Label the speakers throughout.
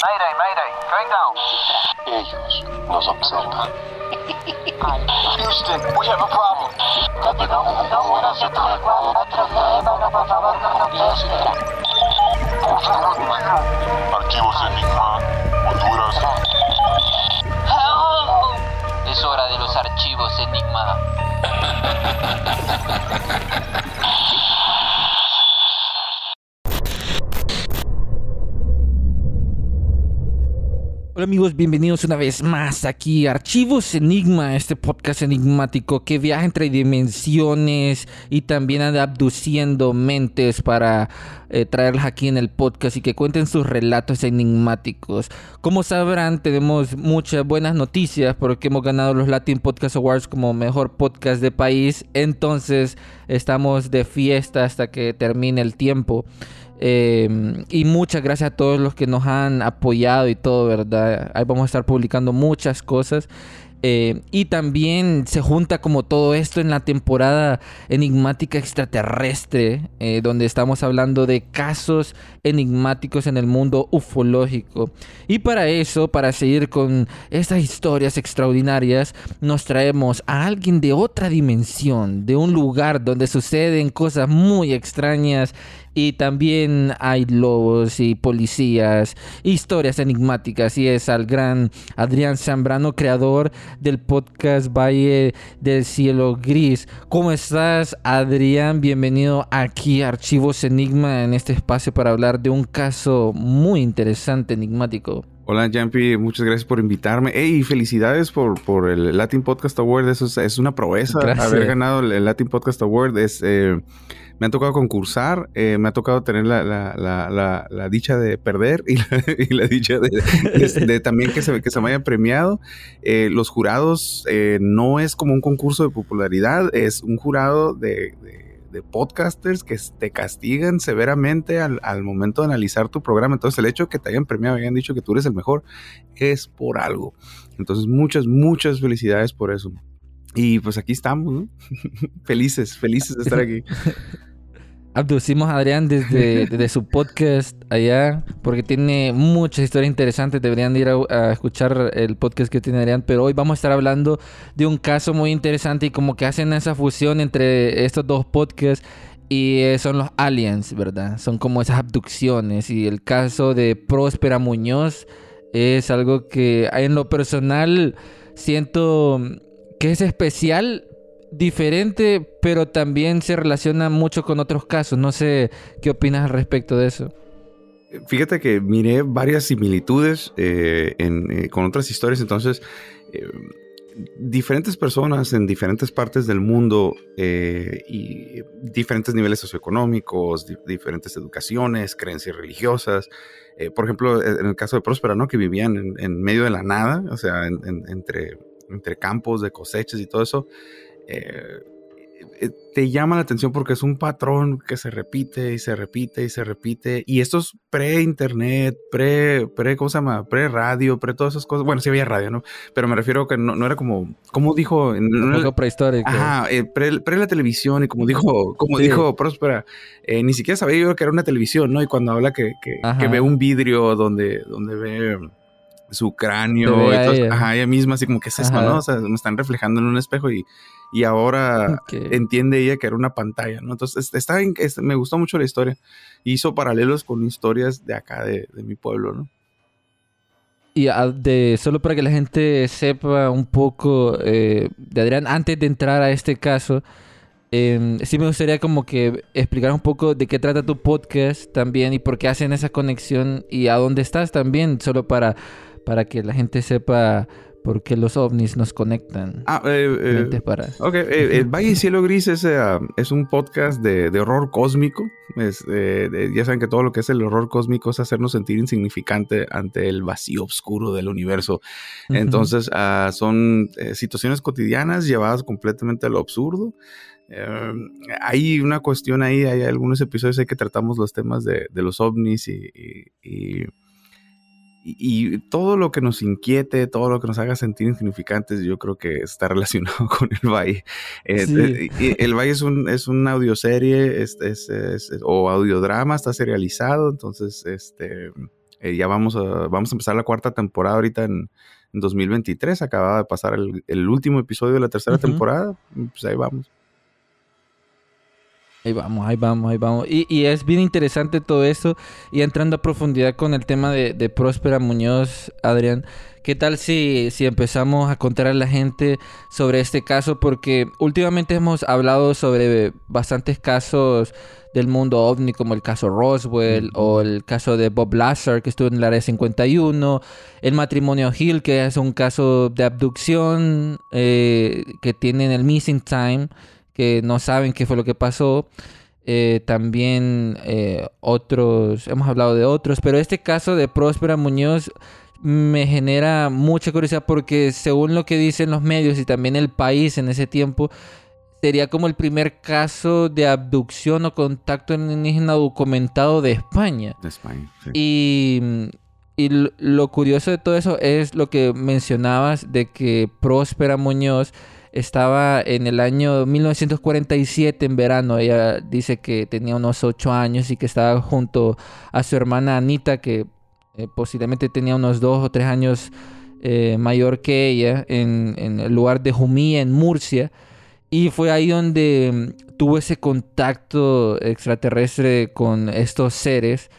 Speaker 1: Mayday, mayday, going down.
Speaker 2: Ellos nos observan.
Speaker 1: Houston, we have a problem.
Speaker 2: Archivos Enigma, Honduras.
Speaker 3: Es hora de los archivos Enigma.
Speaker 4: Hola amigos, bienvenidos una vez más aquí a Archivos Enigma, este podcast enigmático que viaja entre dimensiones y también anda abduciendo mentes para eh, traerlas aquí en el podcast y que cuenten sus relatos enigmáticos. Como sabrán, tenemos muchas buenas noticias porque hemos ganado los Latin Podcast Awards como mejor podcast de país, entonces estamos de fiesta hasta que termine el tiempo. Eh, y muchas gracias a todos los que nos han apoyado y todo, ¿verdad? Ahí vamos a estar publicando muchas cosas. Eh, y también se junta como todo esto en la temporada enigmática extraterrestre, eh, donde estamos hablando de casos enigmáticos en el mundo ufológico. Y para eso, para seguir con estas historias extraordinarias, nos traemos a alguien de otra dimensión, de un lugar donde suceden cosas muy extrañas y también hay lobos y policías, historias enigmáticas. Y es al gran Adrián Zambrano, creador del podcast Valle del Cielo Gris. ¿Cómo estás, Adrián? Bienvenido aquí a Archivos Enigma en este espacio para hablar de un caso muy interesante, enigmático.
Speaker 5: Hola, Jampi, muchas gracias por invitarme. Hey, felicidades por, por el Latin Podcast Award. Eso es, es una proeza
Speaker 4: Gracias.
Speaker 5: haber ganado el Latin Podcast Award. Es, eh, me ha tocado concursar, eh, me ha tocado tener la, la, dicha de perder y la, dicha de, también que se, que se me haya premiado. Eh, los jurados eh, no es como un concurso de popularidad, es un jurado de, podcasters que te castigan severamente al, al momento de analizar tu programa. Entonces, el hecho que te hayan premiado hayan dicho que tú eres el mejor es por algo. Entonces, muchas, muchas felicidades por eso. Y pues aquí estamos, felices, felices de estar aquí.
Speaker 4: Abducimos a Adrián desde, desde su podcast allá, porque tiene muchas historias interesantes. Deberían ir a, a escuchar el podcast que tiene Adrián. Pero hoy vamos a estar hablando de un caso muy interesante y como que hacen esa fusión entre estos dos podcasts. Y eh, son los aliens, ¿verdad? Son como esas abducciones. Y el caso de Próspera Muñoz es algo que en lo personal siento que es especial diferente, pero también se relaciona mucho con otros casos. No sé qué opinas al respecto de eso.
Speaker 5: Fíjate que miré varias similitudes eh, eh, con otras historias, entonces eh, diferentes personas en diferentes partes del mundo y diferentes niveles socioeconómicos, di- diferentes educaciones, creencias religiosas. Por ejemplo, en el caso de Próspera, ¿no? Que vivían en, medio de la nada, o sea, en- en- entre, entre campos de cosechas y todo eso. Eh, eh, te llama la atención porque es un patrón que se repite y se repite y se repite. Y esto es pre-internet, pre, pre, ¿cómo se llama? Pre-radio, pre todas esas cosas. Bueno, sí había radio, ¿no? Pero me refiero que no, no era como, como dijo, no-
Speaker 4: prehistórico.
Speaker 5: Ajá, eh, pre, pre la televisión y como dijo, como
Speaker 4: Sí.
Speaker 5: dijo Próspera, eh, ni siquiera sabía yo que era una televisión, ¿no? Y cuando habla que, que, que ve un vidrio donde, donde ve su cráneo, y
Speaker 4: a
Speaker 5: todo-
Speaker 4: ella.
Speaker 5: ajá, ella misma, así como, ¿qué es esto, no? O sea, me están reflejando en un espejo y, y ahora entiende ella que era una pantalla, ¿no? Entonces, está en- es- me gustó mucho la historia. Hizo paralelos con historias de acá, de, de mi pueblo, ¿no?
Speaker 4: Y de, solo para que la gente sepa un poco eh, de Adrián, antes de entrar a este caso, eh, sí me gustaría como que explicar un poco de qué trata tu podcast también y por qué hacen esa conexión y a dónde estás también, solo para, para que la gente sepa por qué los ovnis nos conectan.
Speaker 5: Ah, eh, eh,
Speaker 4: para...
Speaker 5: Ok, eh, el Valle y Cielo Gris es, eh, es un podcast de, de horror cósmico. Es, eh, de- ya saben que todo lo que es el horror cósmico es hacernos sentir insignificante ante el vacío oscuro del universo. Entonces, ah, son eh, situaciones cotidianas llevadas completamente a lo absurdo. Eh, hay una cuestión ahí, hay algunos episodios ahí que tratamos los temas de, de los ovnis y, y- y- y- y todo lo que nos inquiete, todo lo que nos haga sentir insignificantes, yo creo que está relacionado con el Valle. Eh,
Speaker 4: Sí.
Speaker 5: eh, el Valle es un, es una audioserie es, es- es- es- o audiodrama, está serializado, entonces este, Eh, ya vamos a, vamos a empezar la cuarta temporada ahorita en, en 2023. Acababa de pasar el, el último episodio de la tercera temporada. Pues ahí vamos.
Speaker 4: Ahí vamos, ahí vamos, ahí vamos. Y, y es bien interesante todo eso. Y entrando a profundidad con el tema de, de Próspera Muñoz, Adrián, ¿qué tal si, si empezamos a contar a la gente sobre este caso? Porque últimamente hemos hablado sobre bastantes casos del mundo ovni, como el caso Roswell o el caso de Bob Lazar, que estuvo en el área 51, el matrimonio Hill, que es un caso de abducción eh, que tienen el missing time que no saben qué fue lo que pasó. Eh, también eh, otros, hemos hablado de otros, pero este caso de Próspera Muñoz me genera mucha curiosidad porque según lo que dicen los medios y también el país en ese tiempo, sería como el primer caso de abducción o contacto alienígena documentado de España.
Speaker 5: De España. sí.
Speaker 4: Y, y lo curioso de todo eso es lo que mencionabas de que Próspera Muñoz estaba en el año 1947 en verano. Ella dice que tenía unos 8 años y que estaba junto a su hermana Anita, que eh, posiblemente tenía unos 2 o 3 años eh, mayor que ella, en, en el lugar de Jumilla, en Murcia. Y fue ahí donde mm, tuvo ese contacto extraterrestre con estos seres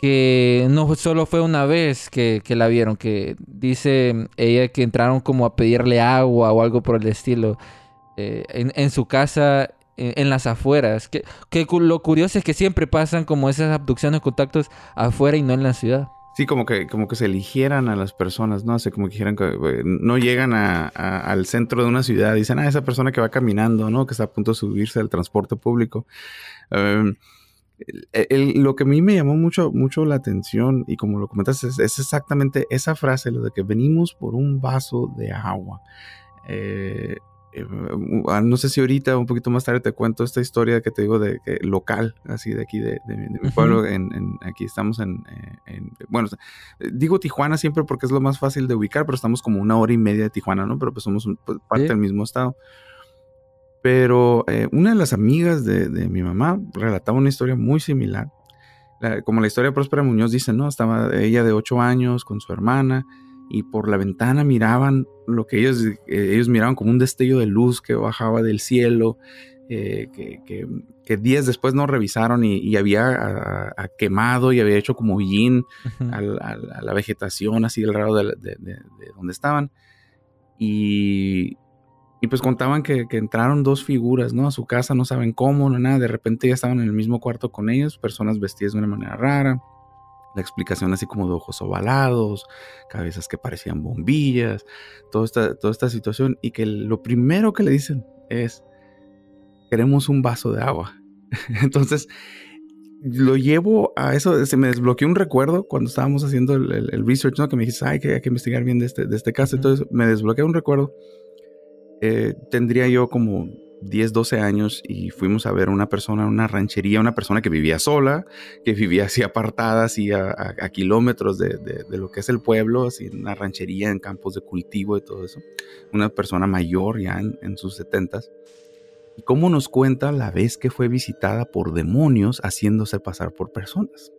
Speaker 4: que no solo fue una vez que, que la vieron, que dice ella que entraron como a pedirle agua o algo por el estilo eh, en, en su casa en, las afueras. Que, que lo curioso es que siempre pasan como esas abducciones, contactos afuera y no en la ciudad.
Speaker 5: Sí, como que, como que se eligieran a las personas, ¿no? Así como que dijeran que eh, no llegan a- al centro de una ciudad. Dicen, ah, esa persona que va caminando, ¿no? Que está a punto de subirse al transporte público. Eh, el- el- lo que a mí me llamó mucho, mucho la atención, y como lo comentas, es, es exactamente esa frase, lo de que venimos por un vaso de agua. Eh, eh, ah, no sé si ahorita, un poquito más tarde, te cuento esta historia que te digo de local, así de aquí, de, de mi- de mi
Speaker 4: Ujú.
Speaker 5: pueblo. En, en- aquí estamos en, eh, en- bueno, eh, digo Tijuana siempre porque es lo más fácil de ubicar, pero estamos como una hora y media de Tijuana, ¿no? Pero pues somos un- pues, parte
Speaker 4: Sí.
Speaker 5: del mismo estado. Pero eh, una de las amigas de, de mi mamá relataba una historia muy similar. La- como la historia de Próspera Muñoz dice, ¿no? Estaba ella de 8 años con su hermana y por la ventana miraban lo que ellos, eh, ellos miraban como un destello de luz que bajaba del cielo, eh, que, que- que días después no revisaron y, y había ah, ah, quemado y había hecho como hollín
Speaker 4: Ujú.
Speaker 5: al- al- a la vegetación así alrededor de, la- de- de- de donde estaban. Y, y pues contaban que, que entraron dos figuras, ¿no? A su casa, no saben cómo, no nada. De repente ya estaban en el mismo cuarto con ellos, personas vestidas de una manera rara. La explicación así como de ojos ovalados, cabezas que parecían bombillas, toda esta, toda esta situación. Y que lo primero que le dicen es, queremos un vaso de agua. Entonces, lo llevo a eso, se me desbloqueó un recuerdo cuando estábamos haciendo el, el- el research, ¿no? Que me dijiste, ay, que hay que investigar bien de este, de este caso. Entonces, me desbloqueó un recuerdo. Eh, tendría yo como 10, 12 años y fuimos a ver a una persona una ranchería, una persona que vivía sola, que vivía así apartada, así a, a- a kilómetros de, de- de lo que es el pueblo, así en una ranchería, en campos de cultivo y todo eso. Una persona mayor ya en, en sus setentas. Y cómo nos cuenta la vez que fue visitada por demonios haciéndose pasar por personas.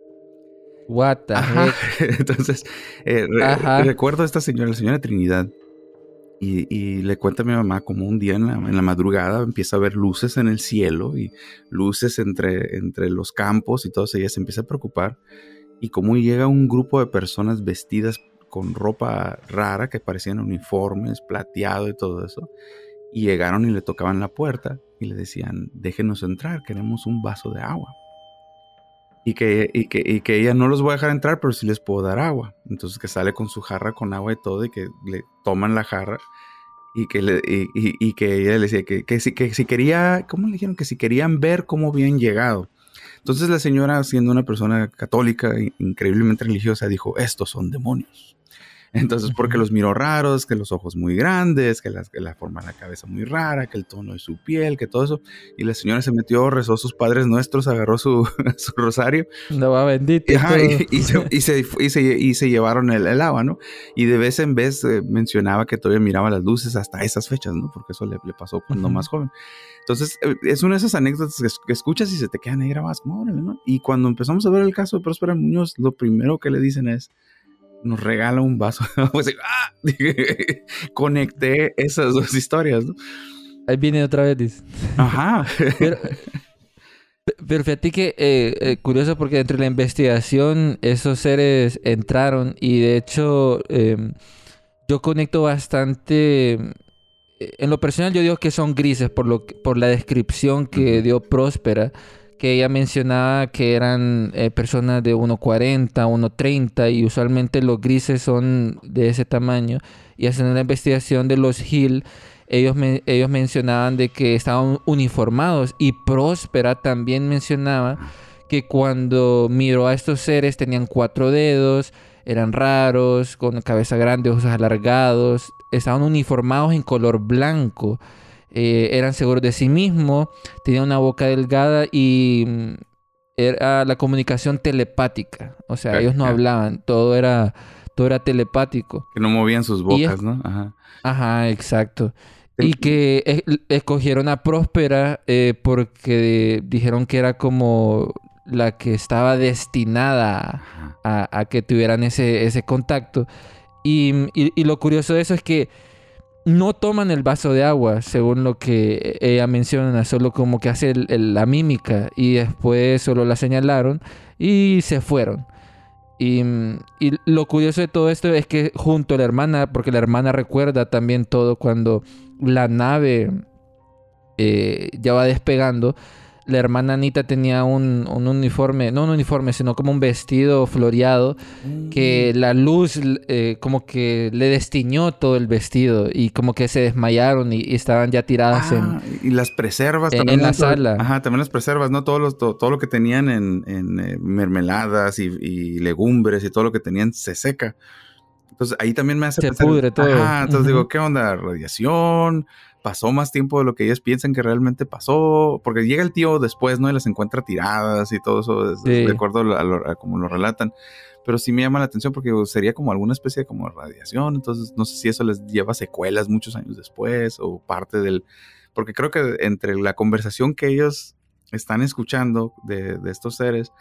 Speaker 4: What the heck?
Speaker 5: Entonces, eh, re- recuerdo a esta señora, la señora Trinidad, y, le cuenta a mi mamá como un día en la, en la madrugada empieza a ver luces en el cielo y luces entre, entre los campos y todo eso. Ella se empieza a preocupar. Y como llega un grupo de personas vestidas con ropa rara que parecían uniformes, plateado y todo eso. Y llegaron y le tocaban la puerta y le decían, déjenos entrar, queremos un vaso de agua. Y que, y, que, y que ella no los voy a dejar entrar, pero sí les puedo dar agua. Entonces que sale con su jarra con agua y todo y que le toman la jarra y que, y, que ella le decía que, que, si, que si quería, ¿cómo le dijeron? Que si querían ver cómo habían llegado. Entonces la señora, siendo una persona católica, increíblemente religiosa, dijo, estos son demonios. Entonces, porque los miró raros, que los ojos muy grandes, que, las- que la forma de la cabeza muy rara, que el tono de su piel, que todo eso. Y la señora se metió, rezó a sus padres nuestros, agarró su, su rosario
Speaker 4: No va bendito.
Speaker 5: y,
Speaker 4: y
Speaker 5: ajá,
Speaker 4: todo.
Speaker 5: y- y se, y se- y se- y se llevaron el, el agua, ¿no? Y de vez en vez eh, mencionaba que todavía miraba las luces hasta esas fechas, ¿no? Porque eso le, le pasó cuando más joven. Entonces, eh, es una de esas anécdotas que, es- que escuchas y se te quedan ahí grabadas, como, órale, ¿no? Y cuando empezamos a ver el caso de Próspera Muñoz, lo primero que le dicen es, nos regala un vaso. pues, ¡ah! Conecté esas dos historias, ¿no?
Speaker 4: Ahí viene otra vez, dice.
Speaker 5: Ajá.
Speaker 4: Pero, pe- pero fíjate que eh, eh, curioso porque dentro de la investigación esos seres entraron y de hecho em, yo conecto bastante. eh, En lo personal yo digo que son grises por, lo, por la descripción que dio Próspera, que ella mencionaba que eran eh, personas de 1,40, 1,30 y usualmente los grises son de ese tamaño. Y haciendo la investigación de los Hill, ellos, ellos mencionaban de que estaban uniformados y Próspera también mencionaba que cuando miró a estos seres tenían cuatro dedos, eran raros, con cabeza grande, ojos alargados, estaban uniformados en color blanco, eh, eran seguros de sí mismos, tenían una boca delgada y mm, era la comunicación telepática, o sea, ellos no hablaban, todo era, todo era telepático.
Speaker 5: que no movían sus
Speaker 4: Y
Speaker 5: bocas, ¿no? Ajá.
Speaker 4: Ajá, exacto. Y que escogieron a Próspera eh, porque dijeron que era como la que estaba destinada a, a que tuvieran ese, ese contacto. Y, y- y lo curioso de eso es que no toman el vaso de agua, según lo que ella menciona, solo como que hace la mímica y después solo la señalaron y se fueron. Y, y lo curioso de todo esto es que junto a la hermana, porque la hermana recuerda también todo cuando la nave eh, ya va despegando, la hermana Anita tenía un, un uniforme, no un uniforme, sino como un vestido floreado que la luz eh, como que le destiñó todo el vestido y como que se desmayaron y, y estaban ya tiradas en...
Speaker 5: Ah, y las preservas
Speaker 4: en-
Speaker 5: también.
Speaker 4: en la sala.
Speaker 5: Ajá, también las preservas, ¿no? Todo, los- todo, todo lo que tenían en, en, eh, mermeladas y, y legumbres y todo lo que tenían se seca. Entonces ahí también me hace
Speaker 4: Se pudre todo.
Speaker 5: Ajá, entonces digo, ¿qué onda? ¿Radiación? ¿Pasó más tiempo de lo que ellos piensan que realmente pasó? Porque llega el tío después, ¿no? Y las encuentra tiradas y todo eso, es-
Speaker 4: Sí.
Speaker 5: de acuerdo a, lo- a como lo relatan. Pero sí me llama la atención porque sería como alguna especie de como radiación. Entonces no sé si eso les lleva secuelas muchos años después o parte del... Porque creo que entre la conversación que ellos están escuchando de, de estos seres,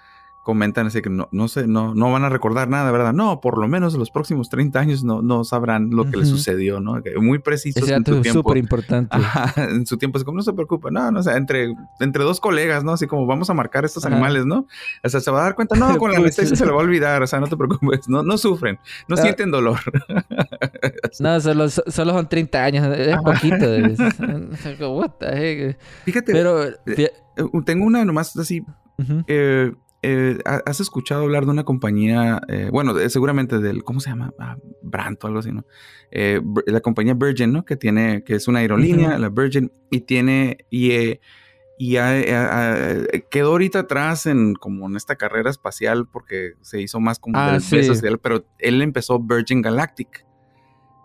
Speaker 5: comentan así que no, no, sé, no, no van a recordar nada, ¿verdad? No, por lo menos los próximos 30 años no, no sabrán lo que les
Speaker 4: Ujú.
Speaker 5: sucedió, ¿no? Muy precisos
Speaker 4: Ese
Speaker 5: en
Speaker 4: dato
Speaker 5: su
Speaker 4: es
Speaker 5: tiempo.
Speaker 4: súper importante.
Speaker 5: En su tiempo es como, no se preocupe, no, no, o sea, entre, entre dos colegas, ¿no? Así como vamos a marcar estos
Speaker 4: Ajá.
Speaker 5: animales, ¿no? O sea, se va a dar cuenta, no, con la anestesia se le va a olvidar, o sea, no te preocupes, no, no sufren, no
Speaker 4: Ah.
Speaker 5: sienten dolor.
Speaker 4: No, solo, solo son 30 años, es poquito. es- What the heck?
Speaker 5: Fíjate,
Speaker 4: Pero... fí-
Speaker 5: eh, tengo una nomás así, eh, eh, ¿ha- ¿has escuchado hablar de una compañía, eh, bueno, de- seguramente del, ¿cómo se llama? Ah, Brandt o algo así, ¿no? Eh, la compañía Virgin, ¿no? Que tiene, que es una aerolínea, la Virgin, y tiene, y, eh, y quedó ahorita atrás en como en esta carrera espacial porque se hizo más como
Speaker 4: Ah,
Speaker 5: del
Speaker 4: sí.
Speaker 5: social, pero él empezó Virgin Galactic.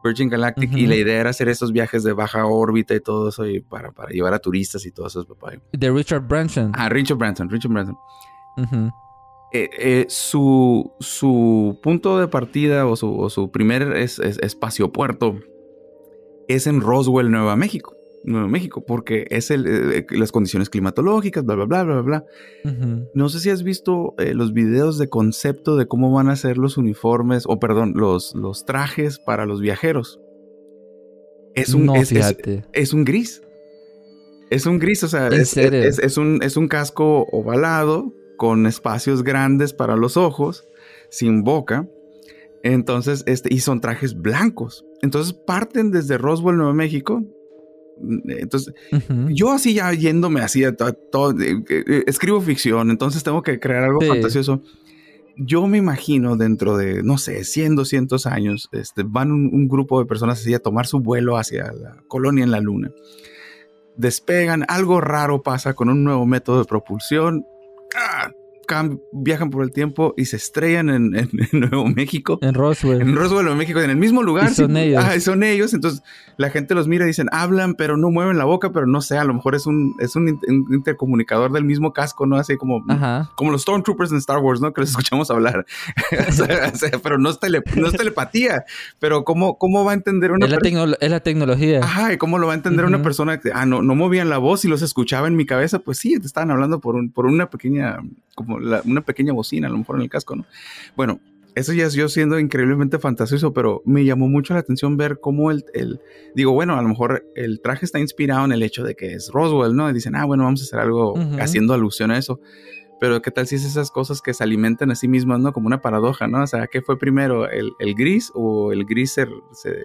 Speaker 5: Virgin Galactic y la idea era hacer esos viajes de baja órbita y todo eso y para, para llevar a turistas y todo eso. papá.
Speaker 4: De Richard Branson.
Speaker 5: Ah, Richard Branson, Richard Branson. Eh, eh, su, su punto de partida o su, o su primer es, es- espacio puerto es en Roswell, Nueva México. Nuevo México, porque es el, eh, las condiciones climatológicas, bla, bla, bla, bla, bla. No sé si has visto eh, los videos de concepto de cómo van a ser los uniformes, o perdón, los, los trajes para los viajeros. Es un,
Speaker 4: no,
Speaker 5: es- es-
Speaker 4: fíjate.
Speaker 5: es un gris. Es un gris, o sea, es un, es un casco ovalado con espacios grandes para los ojos, sin boca. Entonces, este, y son trajes blancos. Entonces parten desde Roswell, Nuevo México. Entonces, yo así ya yéndome así a todo, eh, eh, escribo ficción, entonces tengo que crear algo
Speaker 4: Sí.
Speaker 5: fantasioso. Yo me imagino dentro de, no sé, 100, 200 años, este, van un, un grupo de personas así a tomar su vuelo hacia la colonia en la luna. Despegan, algo raro pasa con un nuevo método de propulsión. ¡Ah! Viajan por el tiempo y se estrellan en, en- en Nuevo México.
Speaker 4: En Roswell.
Speaker 5: En Roswell, Nuevo México, en el mismo lugar.
Speaker 4: Y son
Speaker 5: sí.
Speaker 4: ellos.
Speaker 5: Ah, son ellos. Entonces la gente los mira y dicen, hablan, pero no mueven la boca, pero no sé, a lo mejor es un, es un, in- un intercomunicador del mismo casco, ¿no? Así como,
Speaker 4: Ajá.
Speaker 5: como los Stormtroopers en Star Wars, ¿no? Que les escuchamos hablar. O sea, o sea, pero no es, tele- no es telepatía. Pero ¿cómo, cómo va a entender una persona?
Speaker 4: es la tecnología.
Speaker 5: Ajá, ¿y cómo lo va a entender una persona que ah, no, no movían la voz y los escuchaba en mi cabeza? Pues sí, te estaban hablando por, un, por una pequeña, como la- una pequeña bocina, a lo mejor en el casco, ¿no? Bueno, eso ya es yo siendo increíblemente fantasioso, pero me llamó mucho la atención ver cómo el, el- digo, bueno, a lo mejor el traje está inspirado en el hecho de que es Roswell, ¿no? Y dicen, ah, bueno, vamos a hacer algo haciendo alusión a eso. Pero qué tal si es esas cosas que se alimentan a sí mismas, ¿no? Como una paradoja, ¿no? O sea, ¿qué fue primero, el, el gris o el gris se, se-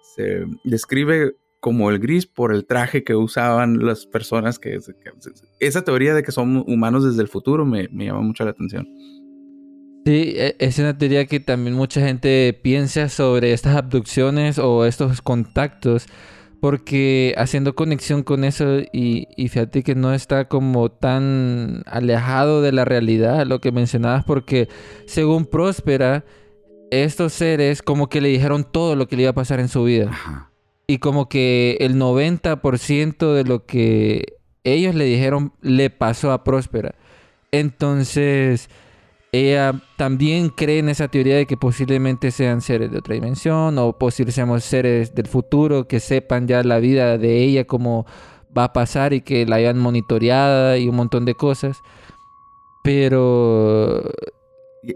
Speaker 5: se describe como el gris por el traje que usaban las personas que, que- esa teoría de que son humanos desde el futuro me, me llama mucho la atención.
Speaker 4: Sí, e- es una teoría que también mucha gente piensa sobre estas abducciones o estos contactos, porque haciendo conexión con eso y, y fíjate que no está como tan alejado de la realidad lo que mencionabas, porque según Próspera, estos seres como que le dijeron todo lo que le iba a pasar en su vida.
Speaker 5: Ajá.
Speaker 4: Y como que el 90% de lo que ellos le dijeron le pasó a Próspera. Entonces, ella también cree en esa teoría de que posiblemente sean seres de otra dimensión o posiblemente seamos seres del futuro que sepan ya la vida de ella, cómo va a pasar y que la hayan monitoreada y un montón de cosas. Pero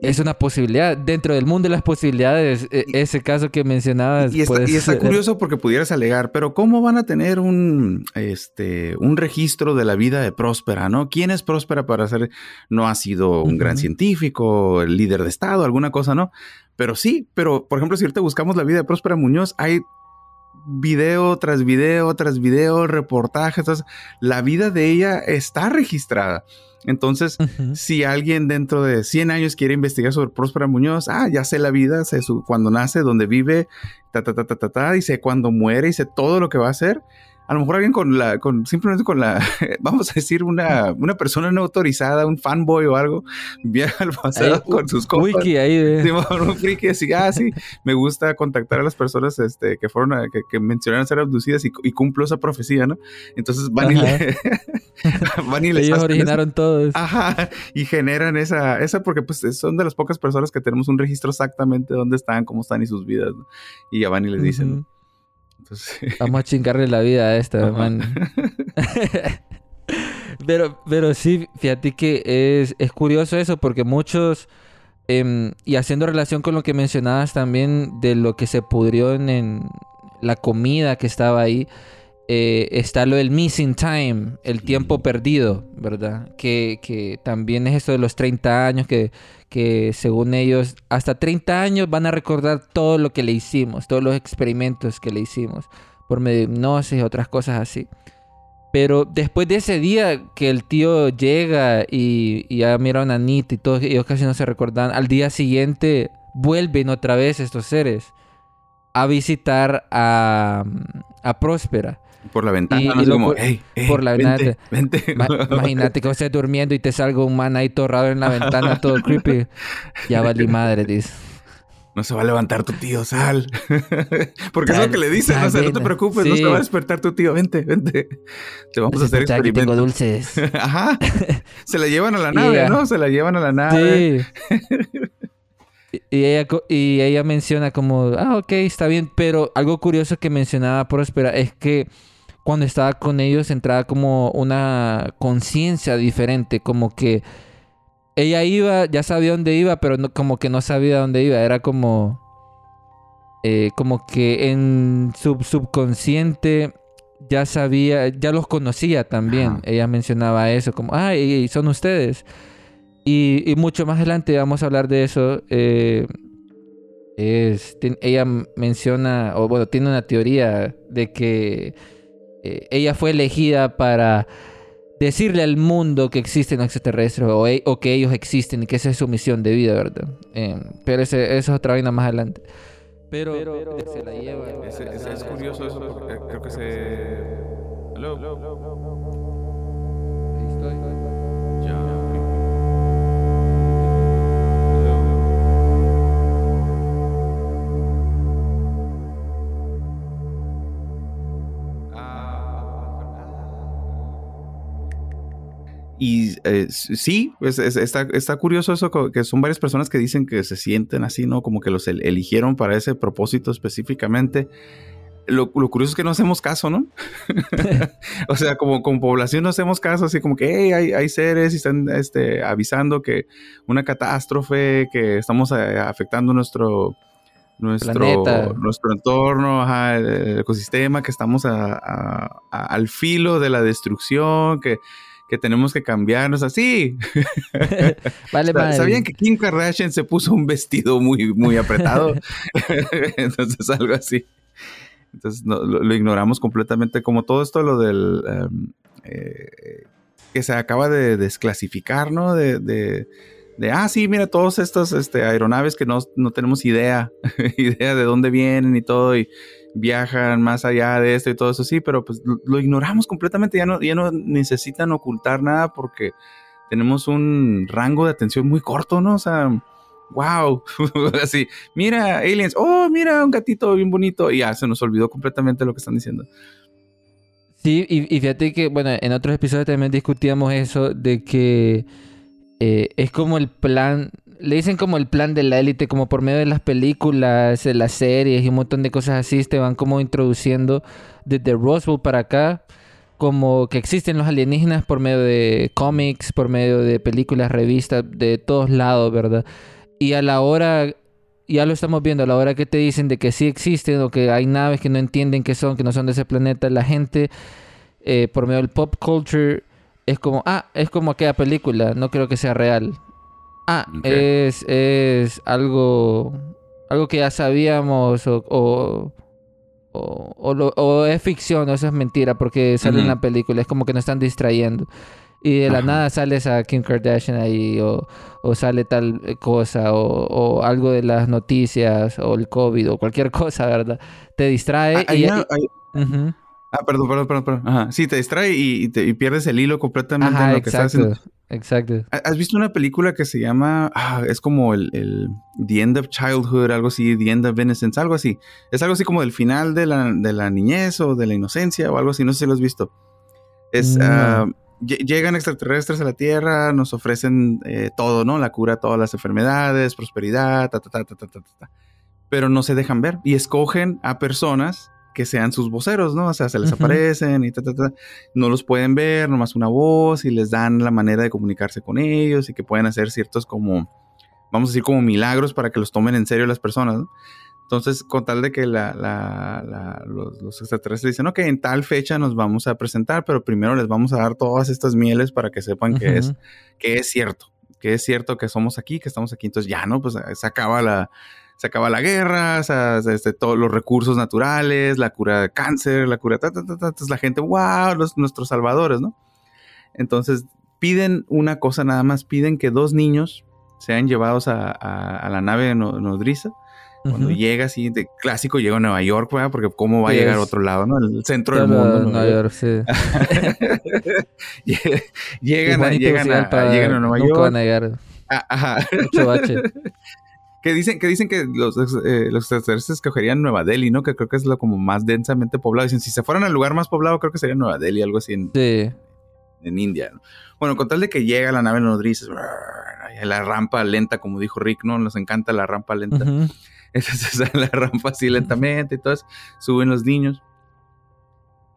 Speaker 4: es una posibilidad. Dentro del mundo de las posibilidades, e- ese caso que mencionabas.
Speaker 5: Y está, y está
Speaker 4: ser-
Speaker 5: curioso porque pudieras alegar, pero ¿cómo van a tener un, este, un registro de la vida de Próspera, no? ¿Quién es Próspera para ser, no ha sido un gran científico, el líder de Estado, alguna cosa, no? Pero sí, pero por ejemplo, si ahorita buscamos la vida de Próspera Muñoz, hay video tras video tras video, reportajes, entonces, la vida de ella está registrada. Entonces, si alguien dentro de 100 años quiere investigar sobre Próspera Muñoz, ah, ya sé la vida, sé su, cuando nace, dónde vive, ta, ta, ta, ta, ta, ta, y sé cuándo muere, y sé todo lo que va a hacer. A lo mejor alguien con la, con, simplemente con la, vamos a decir, una, una persona no autorizada, un fanboy o algo, viaja al pasado
Speaker 4: Ahí,
Speaker 5: con sus compas.
Speaker 4: Wiki ahí.
Speaker 5: Simón, un friki así, ah, sí, me gusta contactar a las personas este, que fueron, a- que, que mencionaron ser abducidas y, y cumplo esa profecía, ¿no? Entonces van y, le, van y les
Speaker 4: Ellos originaron todo eso.
Speaker 5: Ajá, y generan esa, esa porque pues son de las pocas personas que tenemos un registro exactamente de dónde están, cómo están y sus vidas, ¿no? Y ya van y les dicen. ¿no? Entonces,
Speaker 4: Vamos a chingarle la vida a esta,
Speaker 5: Ajá.
Speaker 4: man. pero, pero sí, fíjate que es, es curioso eso porque muchos, em, y haciendo relación con lo que mencionabas también de lo que se pudrió en, en la comida que estaba ahí, eh, está lo del missing time, el tiempo perdido, ¿verdad? Que, que también es eso de los 30 años, que, que según ellos, hasta 30 años van a recordar todo lo que le hicimos, todos los experimentos que le hicimos, por medio de hipnosis y otras cosas así. Pero después de ese día que el tío llega y, y ya miraron a Anita y todos ellos casi no se recordan, al día siguiente vuelven otra vez estos seres a visitar a, a Próspera.
Speaker 5: Por la ventana,
Speaker 4: Y-
Speaker 5: ¿no?
Speaker 4: y
Speaker 5: Así
Speaker 4: lo
Speaker 5: como,
Speaker 4: por-
Speaker 5: hey, hey,
Speaker 4: por la. Ma- imagínate que estés durmiendo y te salga un man ahí todo raro en la ventana, todo creepy. Ya valí madre, dice.
Speaker 5: No se va a levantar tu tío, sal. Porque es
Speaker 4: Sal,
Speaker 5: lo que le dicen,
Speaker 4: sal,
Speaker 5: no, sé, no te preocupes, no
Speaker 4: Sí.
Speaker 5: se va a despertar tu tío, vente, vente. Te vamos a hacer
Speaker 4: aquí tengo
Speaker 5: experimentos.
Speaker 4: dulces.
Speaker 5: Ajá. Se la llevan a la nave,
Speaker 4: ella-
Speaker 5: ¿no? Se la llevan a la nave.
Speaker 4: Sí. Y- ella, y ella menciona como, ah, ok, está bien, pero algo curioso que mencionaba Próspera es que cuando estaba con ellos entraba como una conciencia diferente, como que ella iba, ya sabía dónde iba, pero no, como que no sabía dónde iba, era como, eh, como que en su subconsciente ya sabía, ya los conocía también.
Speaker 5: Ajá.
Speaker 4: Ella mencionaba eso, como, ah, y, y son ustedes. Y, y mucho más adelante vamos a hablar de eso. eh, es, tien- ella menciona, o bueno, tiene una teoría de que eh, ella fue elegida para decirle al mundo que existen extraterrestres o, e- o que ellos existen y que esa es su misión de vida, ¿verdad? Eh, pero ese, eso es otra vaina más adelante. Pero, se la lleva.
Speaker 5: Es, es- es curioso eso porque creo que se... Hello.
Speaker 4: Ahí estoy.
Speaker 5: Y eh, sí, pues, es- está, está curioso eso, que son varias personas que dicen que se sienten así, ¿no? Como que los el- eligieron para ese propósito específicamente. Lo, lo curioso es que no hacemos caso, ¿no? o sea, como, como población no hacemos caso, así como que "Hey, hay, hay seres y están este, avisando que una catástrofe, que estamos eh, afectando nuestro, nuestro,
Speaker 4: Planeta.
Speaker 5: nuestro entorno, ajá, el, el ecosistema, que estamos a- a- a- al filo de la destrucción, que, que tenemos que cambiarnos así.
Speaker 4: Vale, madre.
Speaker 5: ¿Sabían que Kim Kardashian se puso un vestido muy, muy apretado? Entonces, algo así. Entonces, no, lo, lo ignoramos completamente. Como todo esto, lo del. em, eh, que se acaba de desclasificar, ¿no? De. de- de, ah, sí, mira, todos estos este, aeronaves que no, no tenemos idea, idea de dónde vienen y todo, y viajan más allá de esto y todo eso, sí, pero pues lo, ignoramos completamente, ya no, ya no necesitan ocultar nada porque tenemos un rango de atención muy corto, ¿no? O sea, wow, así, mira, aliens, oh, mira, un gatito bien bonito, y ya se nos olvidó completamente lo que están diciendo.
Speaker 4: Sí, y, y fíjate que, bueno, en otros episodios también discutíamos eso de que eh, es como el plan, le dicen como el plan de la élite, como por medio de las películas, de las series y un montón de cosas así, te van como introduciendo desde Roswell para acá, como que existen los alienígenas por medio de cómics, por medio de películas, revistas, de todos lados, ¿verdad? Y a la hora ya lo estamos viendo, a la hora que te dicen de que sí existen o que hay naves que no entienden qué son, que no son de ese planeta, la gente eh, por medio del pop culture es como, ah, es como aquella película, no creo que sea real. Ah, es, es algo, algo que ya sabíamos o, o, o, o lo- o es ficción o eso es mentira porque sale en la película, es como que nos están distrayendo. Y de la
Speaker 5: Ajá.
Speaker 4: nada sales a Kim Kardashian ahí o, o sale tal eh, cosa o, o algo de las noticias o el COVID o cualquier cosa, ¿verdad? Te distrae
Speaker 5: Ah, hay
Speaker 4: y...
Speaker 5: una- hay-
Speaker 4: Ujú.
Speaker 5: Ah, perdón, perdón, perdón, perdón. Ajá. Sí, te distrae y, y, te, y pierdes el hilo completamente
Speaker 4: Ajá, en
Speaker 5: lo exacto, que estás haciendo.
Speaker 4: Exacto.
Speaker 5: ¿Has visto una película que se llama, ah, es como el, el, The End of Childhood, algo así, The End of Innocence, algo así? Es algo así como del final de la, de la niñez o de la inocencia o algo así, no sé si lo has visto. Es, uh, llegan extraterrestres a la Tierra, nos ofrecen eh, todo, ¿no? La cura a todas las enfermedades, prosperidad, ta, ta, ta, ta, ta, ta, ta. Pero no se dejan ver y escogen a personas que sean sus voceros, ¿no? O sea, se les aparecen y ta, ta, ta. No los pueden ver, nomás una voz y les dan la manera de comunicarse con ellos y que pueden hacer ciertos como, vamos a decir, como milagros para que los tomen en serio las personas, ¿no? Entonces, con tal de que la, la- la- los, los extraterrestres dicen, ok, en tal fecha nos vamos a presentar, pero primero les vamos a dar todas estas mieles para que sepan que, es, que es cierto, que es cierto que somos aquí, que estamos aquí. Entonces ya, ¿no? Pues se acaba la, se acaba la guerra, o sea, este, todos los recursos naturales, la cura de cáncer, la cura, ta, ta, ta, ta. Entonces la gente, wow, los, nuestros salvadores, ¿no? Entonces piden una cosa nada más, piden que dos niños sean llevados a, a- a la nave no- nodriza. Cuando llega así, de clásico, llega a Nueva York, ¿verdad? Porque cómo va a llegar a otro lado, ¿no? El centro del mundo.
Speaker 4: Nueva York, sí.
Speaker 5: llegan, a, llegan, a, llegan a Nueva
Speaker 4: nunca
Speaker 5: York.
Speaker 4: van a llegar.
Speaker 5: Ah, ajá.
Speaker 4: Mucho bache.
Speaker 5: Que dicen que, dicen que los, eh, los extraterrestres escogerían Nueva Delhi, ¿no? Que creo que es lo como más densamente poblado. Dicen, si se fueran al lugar más poblado, creo que sería Nueva Delhi, algo así en,
Speaker 4: Sí.
Speaker 5: en India. ¿no? Bueno, con tal de que llega la nave nodriza, la rampa lenta, como dijo Rick, ¿no? Nos encanta la rampa lenta.
Speaker 4: Ujú.
Speaker 5: Entonces sale la rampa así lentamente y todo eso. Suben los niños.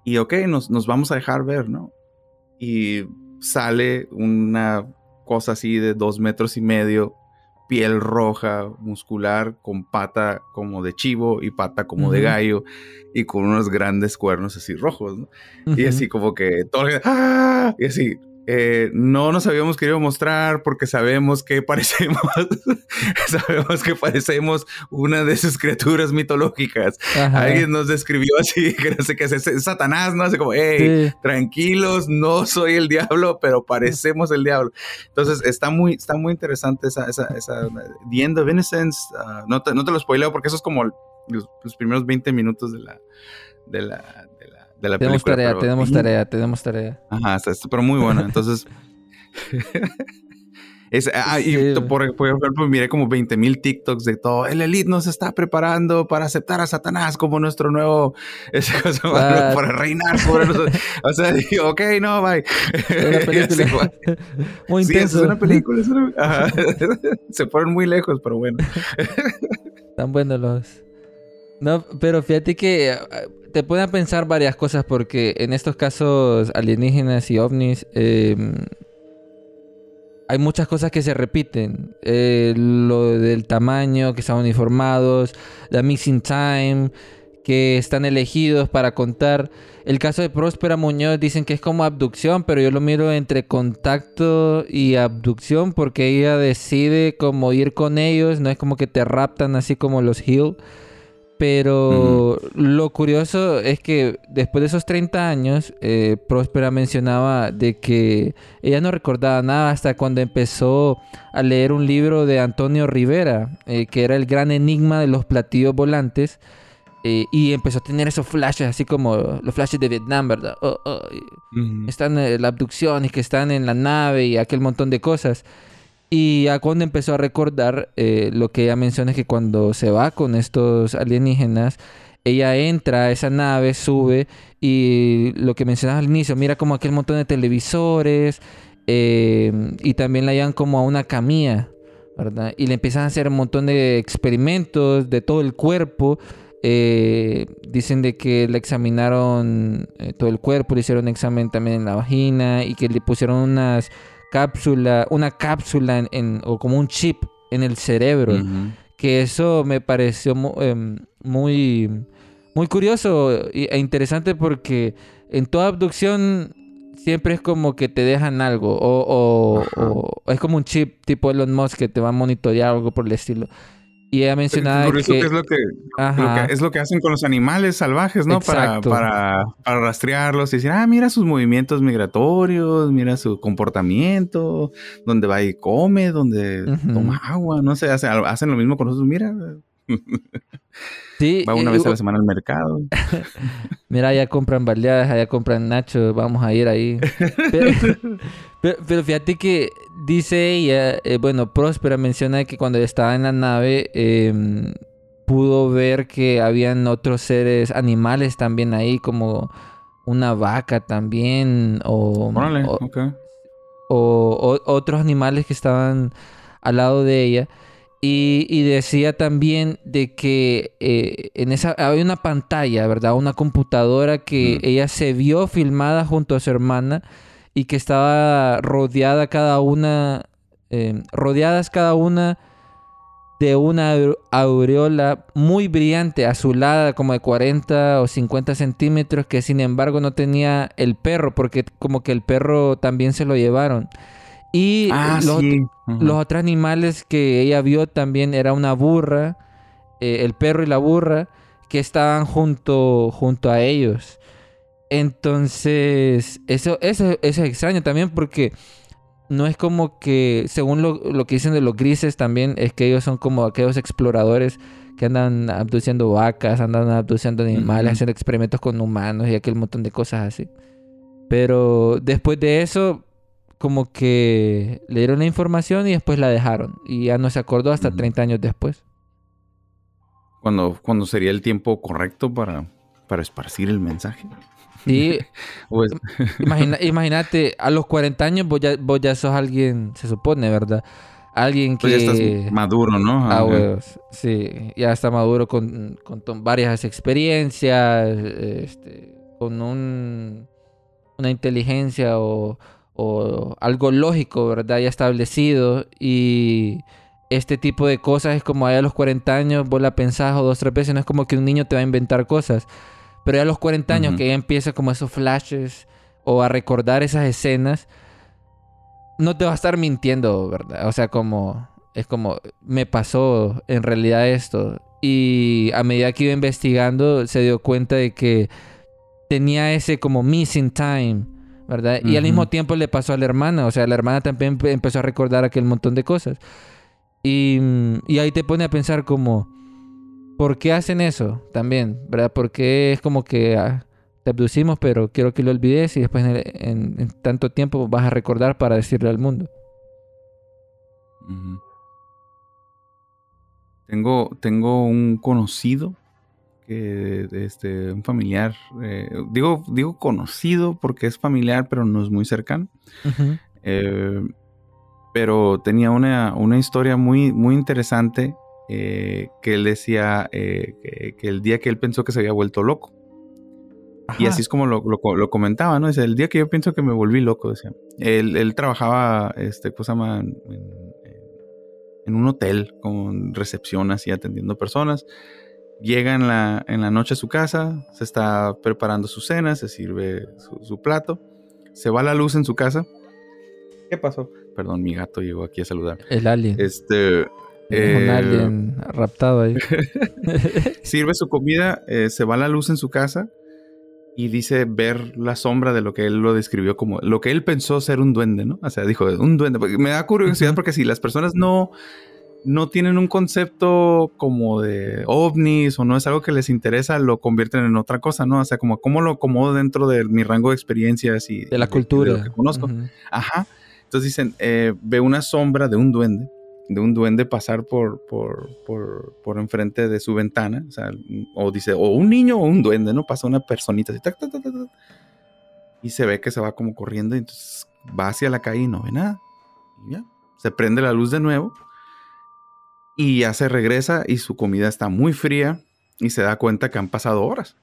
Speaker 5: Y ok, nos, nos vamos a dejar ver, ¿no? Y sale una cosa así de dos metros y medio, piel roja, muscular, con pata como de chivo y pata como de gallo y con unos grandes cuernos así rojos, ¿no? Y así como que todo ¡Ah! Y así, eh, no nos habíamos querido mostrar porque sabemos que parecemos, sabemos que parecemos una de esas criaturas mitológicas.
Speaker 4: Ajá.
Speaker 5: Alguien nos describió así, que no sé qué es, es Satanás, ¿no? Así como, hey,
Speaker 4: Sí.
Speaker 5: tranquilos, no soy el diablo, pero parecemos el diablo. Entonces está muy, está muy interesante esa, esa, esa The End of Innocence. ah, no, te, no te lo spoileo porque eso es como los, los primeros 20 minutos de la, de la, de la,
Speaker 4: Tenemos
Speaker 5: película.
Speaker 4: tarea,
Speaker 5: pero
Speaker 4: tenemos tarea, tenemos tarea.
Speaker 5: Ajá, está, está- pero muy bueno. Entonces, Es, ah, y
Speaker 4: Sí.
Speaker 5: por, por ejemplo, miré como 20 mil TikToks de todo. El Elite nos está preparando para aceptar a Satanás como nuestro nuevo esa cosa,
Speaker 4: Ah.
Speaker 5: para reinar sobre nosotros. O sea, digo, ok, no, bye.
Speaker 4: Una película. Muy
Speaker 5: Sí,
Speaker 4: intenso.
Speaker 5: es una película. es una- Ajá. Se fueron muy lejos, pero bueno.
Speaker 4: Están buenos los. No, pero fíjate que eh, te pueden pensar varias cosas porque en estos casos alienígenas y ovnis eh, hay muchas cosas que se repiten. Eh, lo del tamaño, que están uniformados, la missing time, que están elegidos para contar. El caso de Próspera Muñoz dicen que es como abducción, pero yo lo miro entre contacto y abducción porque ella decide como ir con ellos, no es como que te raptan así como los Hill. Pero lo curioso es que después de esos 30 años, eh, Próspera mencionaba de que ella no recordaba nada hasta cuando empezó a leer un libro de Antonio Rivera, eh, que era el gran enigma de los platillos volantes. eh, y empezó a tener esos flashes, así como los flashes de Vietnam, ¿verdad? Oh, oh, están en la abducción y que están en la nave y aquel montón de cosas. Y ya cuando empezó a recordar, eh, lo que ella menciona es que cuando se va con estos alienígenas, ella entra a esa nave, sube y lo que mencionas al inicio, mira como aquel montón de televisores eh, y también la llevan como a una camilla, ¿verdad? Y le empiezan a hacer un montón de experimentos de todo el cuerpo. eh, dicen de que le examinaron eh, todo el cuerpo, le hicieron examen también en la vagina y que le pusieron unas cápsula, una cápsula en, en- o como un chip en el cerebro. Que eso me pareció mu- em, muy, muy curioso e interesante porque en toda abducción siempre es como que te dejan algo o, o- es como un chip tipo Elon Musk que te va a monitorear algo por el estilo. Y ella mencionaba
Speaker 5: Por eso
Speaker 4: que...
Speaker 5: que es lo que, lo
Speaker 4: Ajá.
Speaker 5: que- es lo que hacen con los animales salvajes, ¿no? Para, para, para rastrearlos y decir, ah, mira sus movimientos migratorios, mira su comportamiento, donde va y come, donde
Speaker 4: Ujú.
Speaker 5: toma agua, no sé, hace- hacen lo mismo con nosotros, mira,
Speaker 4: Sí,
Speaker 5: va una vez a la semana al mercado.
Speaker 4: Mira, allá compran baleadas, allá compran nachos, vamos a ir ahí. Pero, pero- pero fíjate que dice ella, eh, bueno, Próspera menciona que cuando estaba en la nave em, pudo ver que habían otros seres animales también ahí, como una vaca también, o,
Speaker 5: Órale,
Speaker 4: o-
Speaker 5: ok.
Speaker 4: o, o- otros animales que estaban al lado de ella. Y, y decía también de que eh, en esa había una pantalla, ¿verdad? Una computadora que
Speaker 5: Mm.
Speaker 4: ella se vio filmada junto a su hermana y que estaba rodeada cada una, eh, rodeadas cada una de una aure- aureola muy brillante, azulada, como de 40 o 50 centímetros, que sin embargo no tenía el perro, porque como que el perro también se lo llevaron. Y
Speaker 5: Ah,
Speaker 4: los,
Speaker 5: sí. Ujú.
Speaker 4: los otros animales que ella vio también era una burra, eh, el perro y la burra, que estaban junto, junto a ellos. Entonces, eso, eso, eso es extraño también porque no es como que, según lo, lo que dicen de los grises también, es que ellos son como aquellos exploradores que andan abduciendo vacas, andan abduciendo animales, haciendo experimentos con humanos y aquel montón de cosas así. Pero después de eso, como que le dieron la información y después la dejaron. Y ya no se acordó hasta
Speaker 5: Ujú.
Speaker 4: 30 años después.
Speaker 5: Cuando, cuando sería el tiempo correcto para, para esparcir el mensaje.
Speaker 4: Y
Speaker 5: O es-
Speaker 4: imagina- imagínate, a los 40 años vos ya, vos ya sos alguien, se supone, ¿verdad? Alguien que...
Speaker 5: pues ya estás maduro, ¿no?
Speaker 4: Ah, huevos. Sí, ya está maduro con, con varias experiencias, este, con un, una inteligencia o, o algo lógico, ¿verdad? Ya establecido. Y este tipo de cosas es como allá a los 40 años, vos la pensás o dos, tres veces, no es como que un niño te va a inventar cosas. Pero ya a los 40 años que ya empieza como esos flashes o a recordar esas escenas, no te va a estar mintiendo, ¿verdad? O sea, como es como me pasó en realidad esto y a medida que iba investigando se dio cuenta de que tenía ese como missing time, ¿verdad? Y al mismo tiempo le pasó a la hermana, o sea, la hermana también empe- empezó a recordar aquel montón de cosas. Y, y ahí te pone a pensar como, ¿por qué hacen eso también? ¿Verdad? Porque es como que ah, te abducimos, pero quiero que lo olvides y después en, en- en tanto tiempo vas a recordar para decirle al mundo.
Speaker 5: Tengo, tengo un conocido que, este, un familiar, eh, digo, digo conocido porque es familiar, pero no es muy cercano.
Speaker 4: Ujú.
Speaker 5: Eh, pero tenía una, una historia muy, muy interesante eh, que él decía eh, que, que el día que él pensó que se había vuelto loco. Y
Speaker 4: Ajá.
Speaker 5: así es como lo, lo, lo comentaba, ¿no? Dice, el día que yo pienso que me volví loco, decía. Él, él trabajaba, este, ¿cómo se llama? En, en- en un hotel con recepción así atendiendo personas. Llega en la, en la noche a su casa, se está preparando su cena, se sirve su, su plato, se va la luz en su casa. ¿Qué pasó? Perdón, mi gato llegó aquí a saludar.
Speaker 4: El alien.
Speaker 5: Este...
Speaker 4: Es un
Speaker 5: eh,
Speaker 4: alien raptado ahí.
Speaker 5: sirve su comida, eh, se va la luz en su casa y dice ver la sombra de lo que él lo describió como lo que él pensó ser un duende, ¿no? O sea, dijo un duende. Me da curiosidad porque si las personas no no tienen un concepto como de ovnis o no es algo que les interesa, lo convierten en otra cosa, ¿no? O sea, como cómo lo acomodo dentro de mi rango de experiencias y
Speaker 4: De la
Speaker 5: de
Speaker 4: cultura.
Speaker 5: lo que conozco.
Speaker 4: Ujú.
Speaker 5: Ajá. Entonces dicen, eh, ve una sombra de un duende, de un duende pasar por, por, por, por enfrente de su ventana. O sea, o dice, o un niño o un duende, ¿no? Pasa una personita así, tac, tac, tac, tac, tac, y se ve que se va como corriendo, y entonces va hacia la calle y no ve nada. Y ya, se prende la luz de nuevo, y ya se regresa, y su comida está muy fría, y se da cuenta que han pasado horas.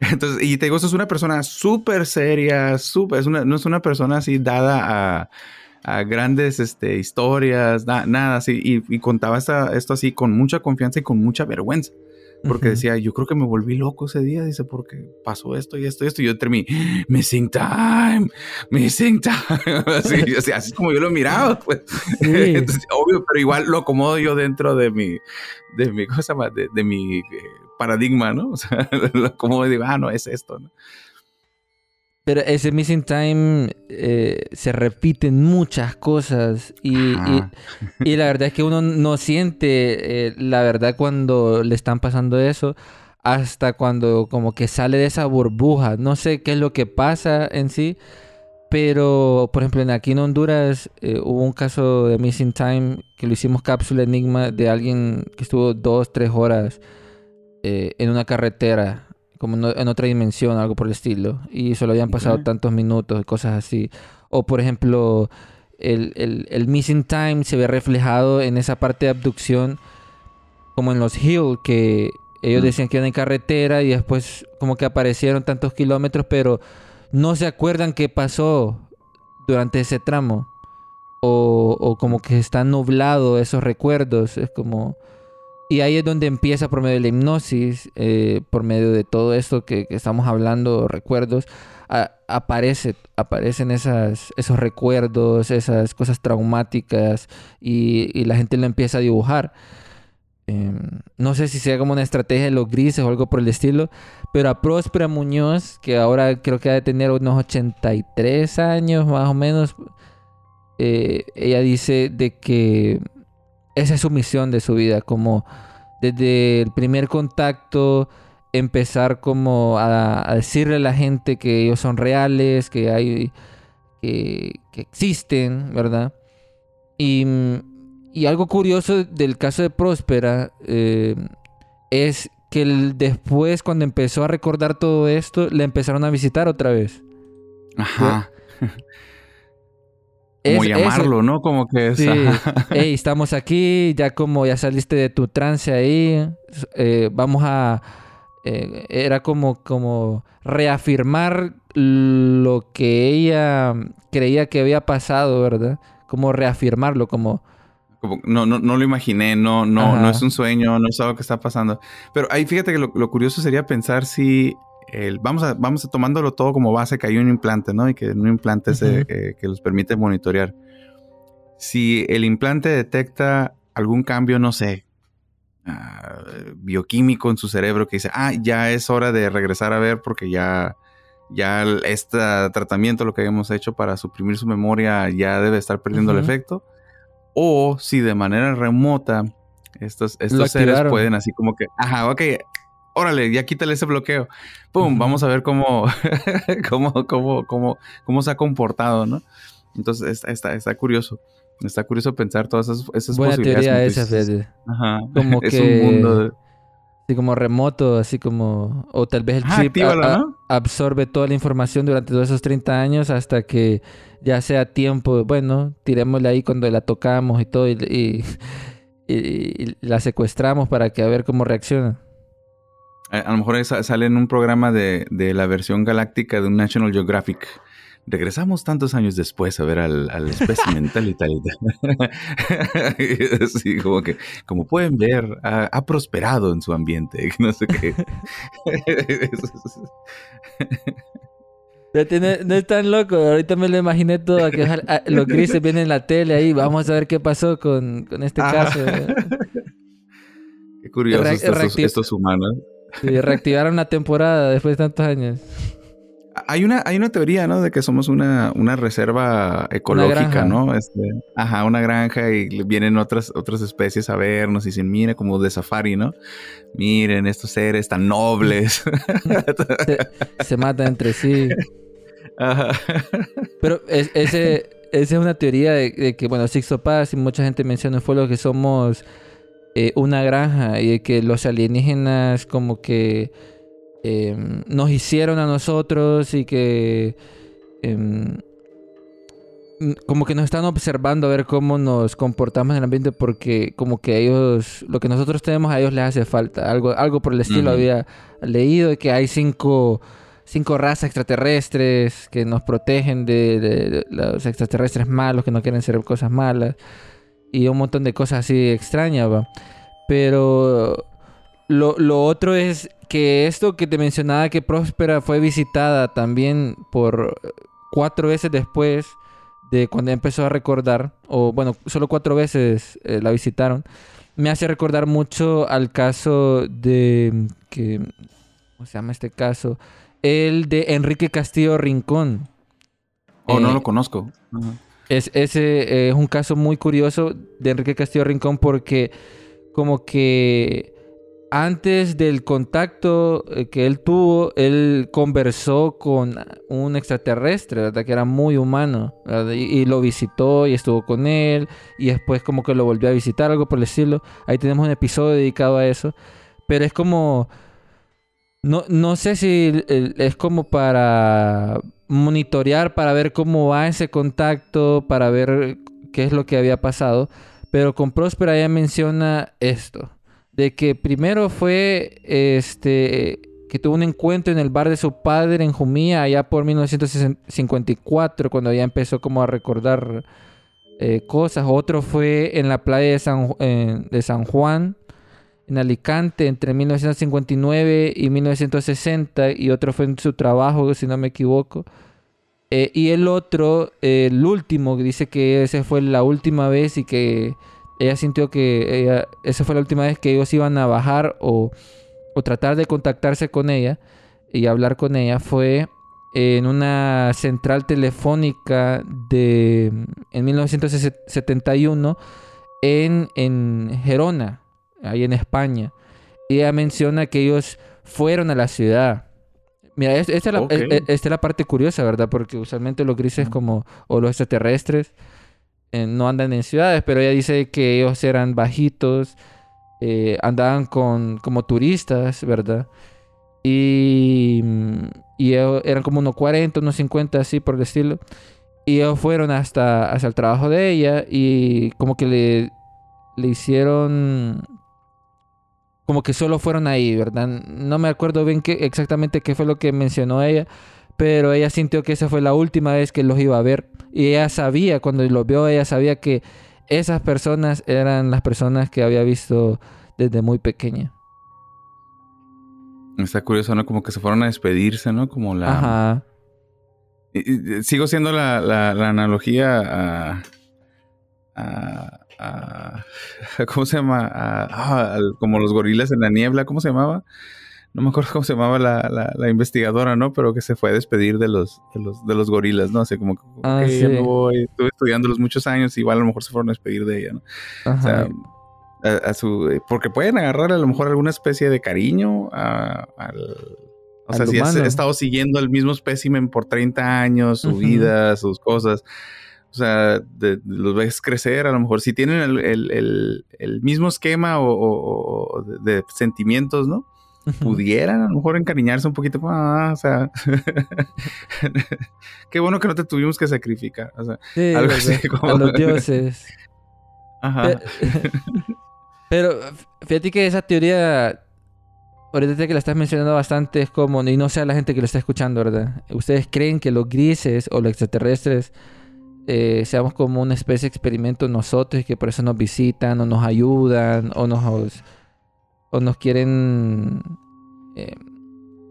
Speaker 5: Entonces, y te digo, es una persona súper seria, súper, no es una persona así dada a, a grandes este, historias, na- nada así, y, y contaba esta- esto así con mucha confianza y con mucha vergüenza, porque decía, yo creo que me volví loco ese día, dice, porque pasó esto y esto y esto, y yo terminé, missing time, missing time, así, así, como yo lo miraba, pues,
Speaker 4: Sí.
Speaker 5: Entonces, obvio, pero igual lo acomodo yo dentro de mi, de mi, ¿cómo se llama? De, de mi eh, paradigma, ¿no? O sea, lo acomodo y digo, ah, no, es esto, ¿no?
Speaker 4: Pero ese missing time eh, se repiten muchas cosas y, y- la verdad es que uno no siente eh, la verdad cuando le están pasando eso hasta cuando como que sale de esa burbuja. No sé qué es lo que pasa en sí, pero por ejemplo en aquí en Honduras eh, hubo un caso de missing time que lo hicimos cápsula enigma de alguien que estuvo dos, tres horas en una carretera, como no- en otra dimensión, algo por el estilo, y solo habían pasado tantos minutos, cosas así. O por ejemplo, el, el- el missing time se ve reflejado en esa parte de abducción, como en los Hill, que ellos
Speaker 5: Mm.
Speaker 4: decían que iban en carretera y después como que aparecieron tantos kilómetros, pero no se acuerdan qué pasó durante ese tramo. O, o como que está nublado esos recuerdos. Es como... Y ahí es donde empieza por medio de la hipnosis, eh, por medio de todo esto que, que estamos hablando, recuerdos, a- aparece, aparecen esas, esos recuerdos, esas cosas traumáticas y, y la gente lo empieza a dibujar. Em, no sé si sea como una estrategia de los grises o algo por el estilo, pero a Próspera Muñoz, que ahora creo que ha de tener unos 83 años más o menos, eh, ella dice de que esa es su misión de su vida, como desde el primer contacto empezar como a, decirle a la gente que ellos son reales, que hay que, existen, ¿verdad? Y, y algo curioso del caso de Próspera eh, es que después cuando empezó a recordar todo esto, le empezaron a visitar otra vez.
Speaker 5: Ajá. Como llamarlo, ¿no? Como que es.
Speaker 4: Sí. Hey, estamos aquí, ya como ya saliste de tu trance ahí, eh, vamos a... eh, era como, como reafirmar lo que ella creía que había pasado, ¿verdad? Como reafirmarlo, como...
Speaker 5: Como, no, no, no lo imaginé, no, no,
Speaker 4: Ajá.
Speaker 5: no es un sueño, no es algo que está pasando. Pero ahí fíjate que lo, lo curioso sería pensar si el, vamos a, vamos a tomándolo todo como base que hay un implante, ¿no? Y que un implante se-
Speaker 4: Ujú.
Speaker 5: eh, que los permite monitorear. Si el implante detecta algún cambio, no sé, ah, bioquímico en su cerebro que dice, ah, ya es hora de regresar a ver porque ya, ya este tratamiento, lo que habíamos hecho para suprimir su memoria, ya debe estar perdiendo el efecto. O si de manera remota estos, estos seres pueden así como que, ajá, ok, órale, ya quítale ese bloqueo. Pum, vamos a ver cómo, cómo, cómo, cómo, cómo se ha comportado, ¿no? Entonces está, está, está curioso. Está curioso pensar todas esas, esas
Speaker 4: Buena
Speaker 5: posibilidades.
Speaker 4: teoría
Speaker 5: como tú
Speaker 4: esa. Fede.
Speaker 5: Ajá.
Speaker 4: Como
Speaker 5: es
Speaker 4: que-
Speaker 5: un mundo. de-
Speaker 4: Así como remoto, así como... O tal vez el
Speaker 5: Ajá,
Speaker 4: chip
Speaker 5: actívalo,
Speaker 4: a- a-
Speaker 5: ¿no?
Speaker 4: absorbe toda la información durante todos esos 30 años hasta que ya sea tiempo, bueno, tirémosle ahí cuando la tocamos y todo y, y- y- y la secuestramos para que a ver cómo reacciona.
Speaker 5: A, a lo mejor sale en un programa de, de la versión galáctica de un National Geographic. Regresamos tantos años después a ver al, al espécimen tal y tal y tal. Sí, como que, como pueden ver, ha, ha prosperado en su ambiente. No sé qué.
Speaker 4: Tiene- no es tan loco, ahorita me lo imaginé todo, que ojalá- ah, los grises vienen en la tele ahí, vamos a ver qué pasó con, con este
Speaker 5: Ah.
Speaker 4: caso.
Speaker 5: Qué curioso estos humanos.
Speaker 4: Sí, reactivaron la temporada después de tantos años.
Speaker 5: Hay una, hay una teoría, ¿no? De que somos una, una reserva ecológica. ¿no? Este, ajá, una granja y vienen otras, otras especies a vernos y dicen, mira, como de safari, ¿no? Miren estos seres tan nobles.
Speaker 4: Se, se matan entre sí.
Speaker 5: Ajá.
Speaker 4: Pero es- ese, esa es una teoría de, de que, bueno, Sixto Paz y mucha gente menciona fue lo que somos eh, una granja y de que los alienígenas como que em, nos hicieron a nosotros y que em, como que nos están observando a ver cómo nos comportamos en el ambiente porque como que ellos, lo que nosotros tenemos a ellos les hace falta. Algo, algo por el estilo había leído de que hay cinco cinco razas extraterrestres que nos protegen de, de- de los extraterrestres malos que no quieren hacer cosas malas y un montón de cosas así extrañas, ¿va? Pero lo, lo otro es que esto que te mencionaba que Próspera fue visitada también por cuatro veces después de cuando empezó a recordar, o bueno, solo cuatro veces eh, la visitaron, me hace recordar mucho al caso de que ¿cómo se llama este caso? El de Enrique Castillo Rincón.
Speaker 5: Oh, no
Speaker 4: Eh,
Speaker 5: lo conozco.
Speaker 4: Es, ese eh, es un caso muy curioso de Enrique Castillo Rincón porque como que antes del contacto eh, que él tuvo, él conversó con un extraterrestre, ¿verdad? Que era muy humano. Y, lo visitó y estuvo con él y después como que lo volvió a visitar, algo por el estilo. Ahí tenemos un episodio dedicado a eso. Pero es como... No, no sé si es como para monitorear, para ver cómo va ese contacto, para ver qué es lo que había pasado. Pero con Próspera ella menciona esto, de que primero fue este que tuvo un encuentro en el bar de su padre en Jumía allá por 1954 cuando ya empezó como a recordar eh, cosas. Otro fue en la playa de San, eh, de San Juan en Alicante entre 1959 y 1960 y otro fue en su trabajo, si no me equivoco. Eh, y el otro, el último, dice que esa fue la última vez y que ella sintió que ella- esa fue la última vez que ellos iban a bajar o, o tratar de contactarse con ella y hablar con ella fue en una central telefónica de en 1971 en, en Gerona, ahí en España. Y ella menciona que ellos fueron a la ciudad. Mira, es- esta es, la,
Speaker 5: Ok.
Speaker 4: e- e- esta es la parte curiosa, ¿verdad? Porque usualmente los grises como, o los extraterrestres eh, no andan en ciudades, pero ella dice que ellos eran bajitos, eh, andaban con, como turistas, ¿verdad? Y, mm, y ellos eran como unos 40, unos 50, así por el estilo. Y ellos fueron hasta, hasta el trabajo de ella y como que le, le hicieron... Como que solo fueron ahí, ¿verdad? No me acuerdo bien qué, exactamente qué fue lo que mencionó ella, pero ella sintió que esa fue la última vez que los iba a ver. Y ella sabía, cuando los vio, ella sabía que esas personas eran las personas que había visto desde muy pequeña.
Speaker 5: Está curioso, ¿no? Como que se fueron a despedirse, ¿no? Como la...
Speaker 4: Ajá.
Speaker 5: Sigo siendo la, la- la analogía a, a- a- ¿Cómo se llama? A- ah, como los gorilas en la niebla, ¿cómo se llamaba? No me acuerdo cómo se llamaba la, la- la investigadora, ¿no? Pero que se fue a despedir de los, de los, de los gorilas, ¿no? Así como que,
Speaker 4: Ah,
Speaker 5: ok, ya
Speaker 4: sí.
Speaker 5: me voy. Estuve estudiándolos muchos años, igual a lo mejor se fueron a despedir de ella, ¿no? O sea, a, a su, eh, porque pueden agarrar a lo mejor alguna especie de cariño a- al... O sea, si has estado siguiendo el mismo espécimen por 30 años, su vida, sus cosas, O sea, de- los ves crecer, a lo mejor si tienen el, el- el- el mismo esquema o, o- o de, de sentimientos, ¿no? Pudieran a lo mejor encariñarse un poquito. Ah, o sea, qué bueno que no te tuvimos que sacrificar. O sea,
Speaker 4: Sí,
Speaker 5: Algo así como-
Speaker 4: a los dioses.
Speaker 5: ajá.
Speaker 4: Pe- Pero fíjate que esa teoría, ahorita que la estás mencionando bastante, es como, y no sea la gente que lo está escuchando, ¿verdad? ¿Ustedes creen que los grises o los extraterrestres eh, seamos como una especie de experimento nosotros y que por eso nos visitan o nos ayudan o nos, o nos quieren eh,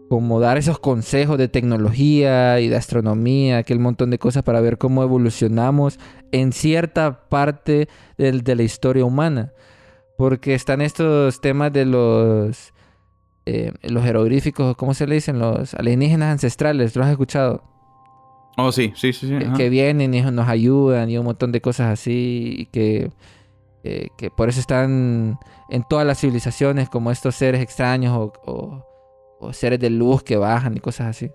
Speaker 4: como dar esos consejos de tecnología y de astronomía, aquel montón de cosas para ver cómo evolucionamos en cierta parte del- de la historia humana? Porque están estos temas de los eh, los jeroglíficos, ¿cómo se le dicen? Los alienígenas ancestrales, ¿los has escuchado?
Speaker 5: Oh, sí, sí, sí. sí,
Speaker 4: Que- vienen y nos ayudan y un montón de cosas así y que, eh, que por eso están en todas las civilizaciones como estos seres extraños o, o- o seres de luz que bajan y cosas así.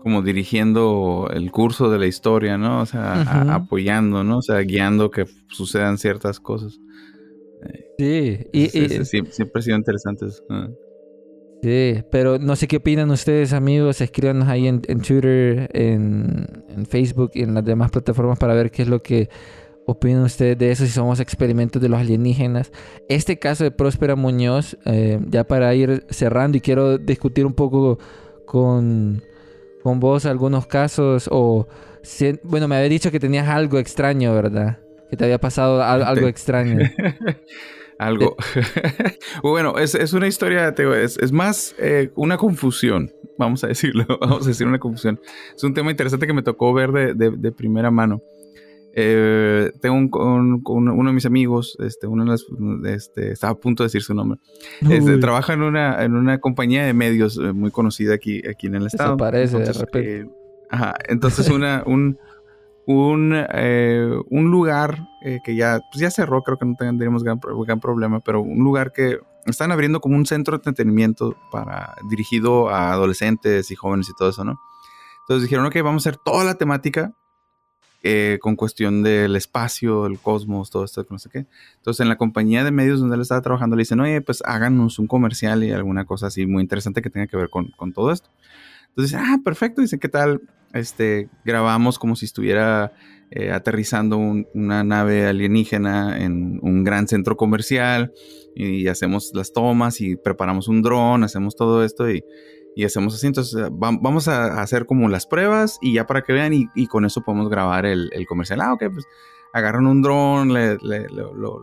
Speaker 5: Como dirigiendo el curso de la historia, ¿no? O sea, apoyando, ¿no? O sea, guiando que sucedan ciertas cosas.
Speaker 4: Sí, y,
Speaker 5: sí, sí, siempre ha sido interesante eso.
Speaker 4: Sí, pero no sé qué opinan ustedes amigos, escríbanos ahí en, en Twitter, en, en Facebook y en las demás plataformas para ver qué es lo que opinan ustedes de eso, si somos experimentos de los alienígenas. Este caso de Próspera Muñoz, eh, ya para ir cerrando y quiero discutir un poco con, con vos algunos casos o... si- bueno, me había dicho que tenías algo extraño, ¿verdad? Que te había pasado al- algo
Speaker 5: Te-
Speaker 4: extraño.
Speaker 5: Algo. bueno, es, es una historia, te digo, es, es más eh, una confusión, vamos a decirlo, vamos a decir una confusión. Es un tema interesante que me tocó ver de, de- de primera mano. Eh, tengo un, un- un- uno de mis amigos, este, uno de las, este, estaba a punto de decir su nombre. Este, trabaja en una, en una compañía de medios eh, muy conocida aquí, aquí en el estado.
Speaker 4: Desaparece de
Speaker 5: Entonces,
Speaker 4: repente.
Speaker 5: eh, ajá, entonces una, un, un, eh, un lugar eh, que ya, pues ya cerró, creo que no tendríamos gran, gran problema, pero un lugar que están abriendo como un centro de entretenimiento para, dirigido a adolescentes y jóvenes y todo eso, ¿no? Entonces dijeron, ok, vamos a hacer toda la temática eh, con cuestión del espacio, el cosmos, todo esto, no sé qué. Entonces, en la compañía de medios donde él estaba trabajando, le dicen, oye, pues háganos un comercial y alguna cosa así muy interesante que tenga que ver con, con todo esto. Entonces, ah, perfecto. Dicen, ¿qué tal? Este, grabamos como si estuviera eh, aterrizando un- una nave alienígena en un gran centro comercial y hacemos las tomas y preparamos un dron, hacemos todo esto y, y hacemos así. Entonces, eh, va- vamos a hacer como las pruebas y ya para que vean y, y con eso podemos grabar el, comercial. Ah, ok, pues agarran un dron, le, le- lo- lo-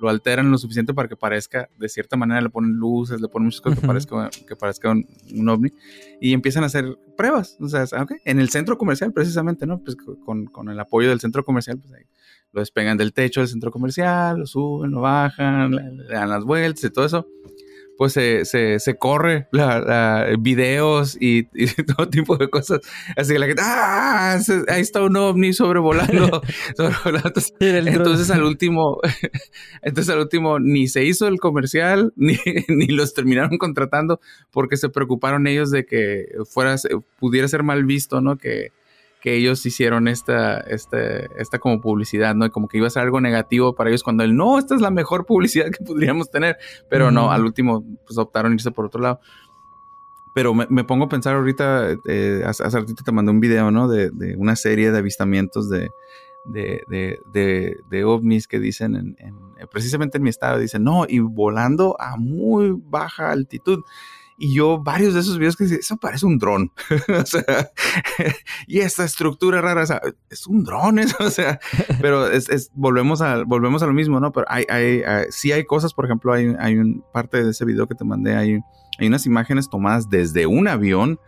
Speaker 5: lo- alteran lo suficiente para que parezca, de cierta manera le ponen luces, le ponen muchas cosas que parezca, que parezca un, un ovni y empiezan a hacer pruebas. O sea, ok, en el centro comercial precisamente, ¿no? Pues con, con el apoyo del centro comercial, pues ahí lo despegan del techo del centro comercial, lo suben, lo bajan, le, le dan las vueltas y todo eso. Pues se, se, se corre la, la- videos y, y todo tipo de cosas. Así que la gente, ¡ah! se- Ahí está un ovni sobrevolando. sobrevolando. Entonces, al último, entonces al último ni se hizo el comercial, ni, ni los terminaron contratando porque se preocuparon ellos de que fuera, pudiera ser mal visto, ¿no? Que, que ellos hicieron esta, esta, esta como publicidad, ¿no? Y como que iba a ser algo negativo para ellos cuando él, no, esta es la mejor publicidad que podríamos tener, pero no,
Speaker 4: Ujú.
Speaker 5: al último pues optaron irse por otro lado. Pero me, me pongo a pensar ahorita, eh, hace, hace ratito te mandé un video, ¿no? De, de una serie de avistamientos de, de, de, de, de ovnis que dicen, en, en- precisamente en mi estado, dicen, no, y volando a muy baja altitud. Y yo, varios de esos videos que eso parece un dron. o sea, y esta estructura rara, o sea, es un dron, eso, o sea, pero es, es- volvemos, a, volvemos a lo mismo, ¿no? Pero hay, hay, hay- sí hay cosas, por ejemplo, hay, hay un parte de ese video que te mandé, hay, hay unas imágenes tomadas desde un avión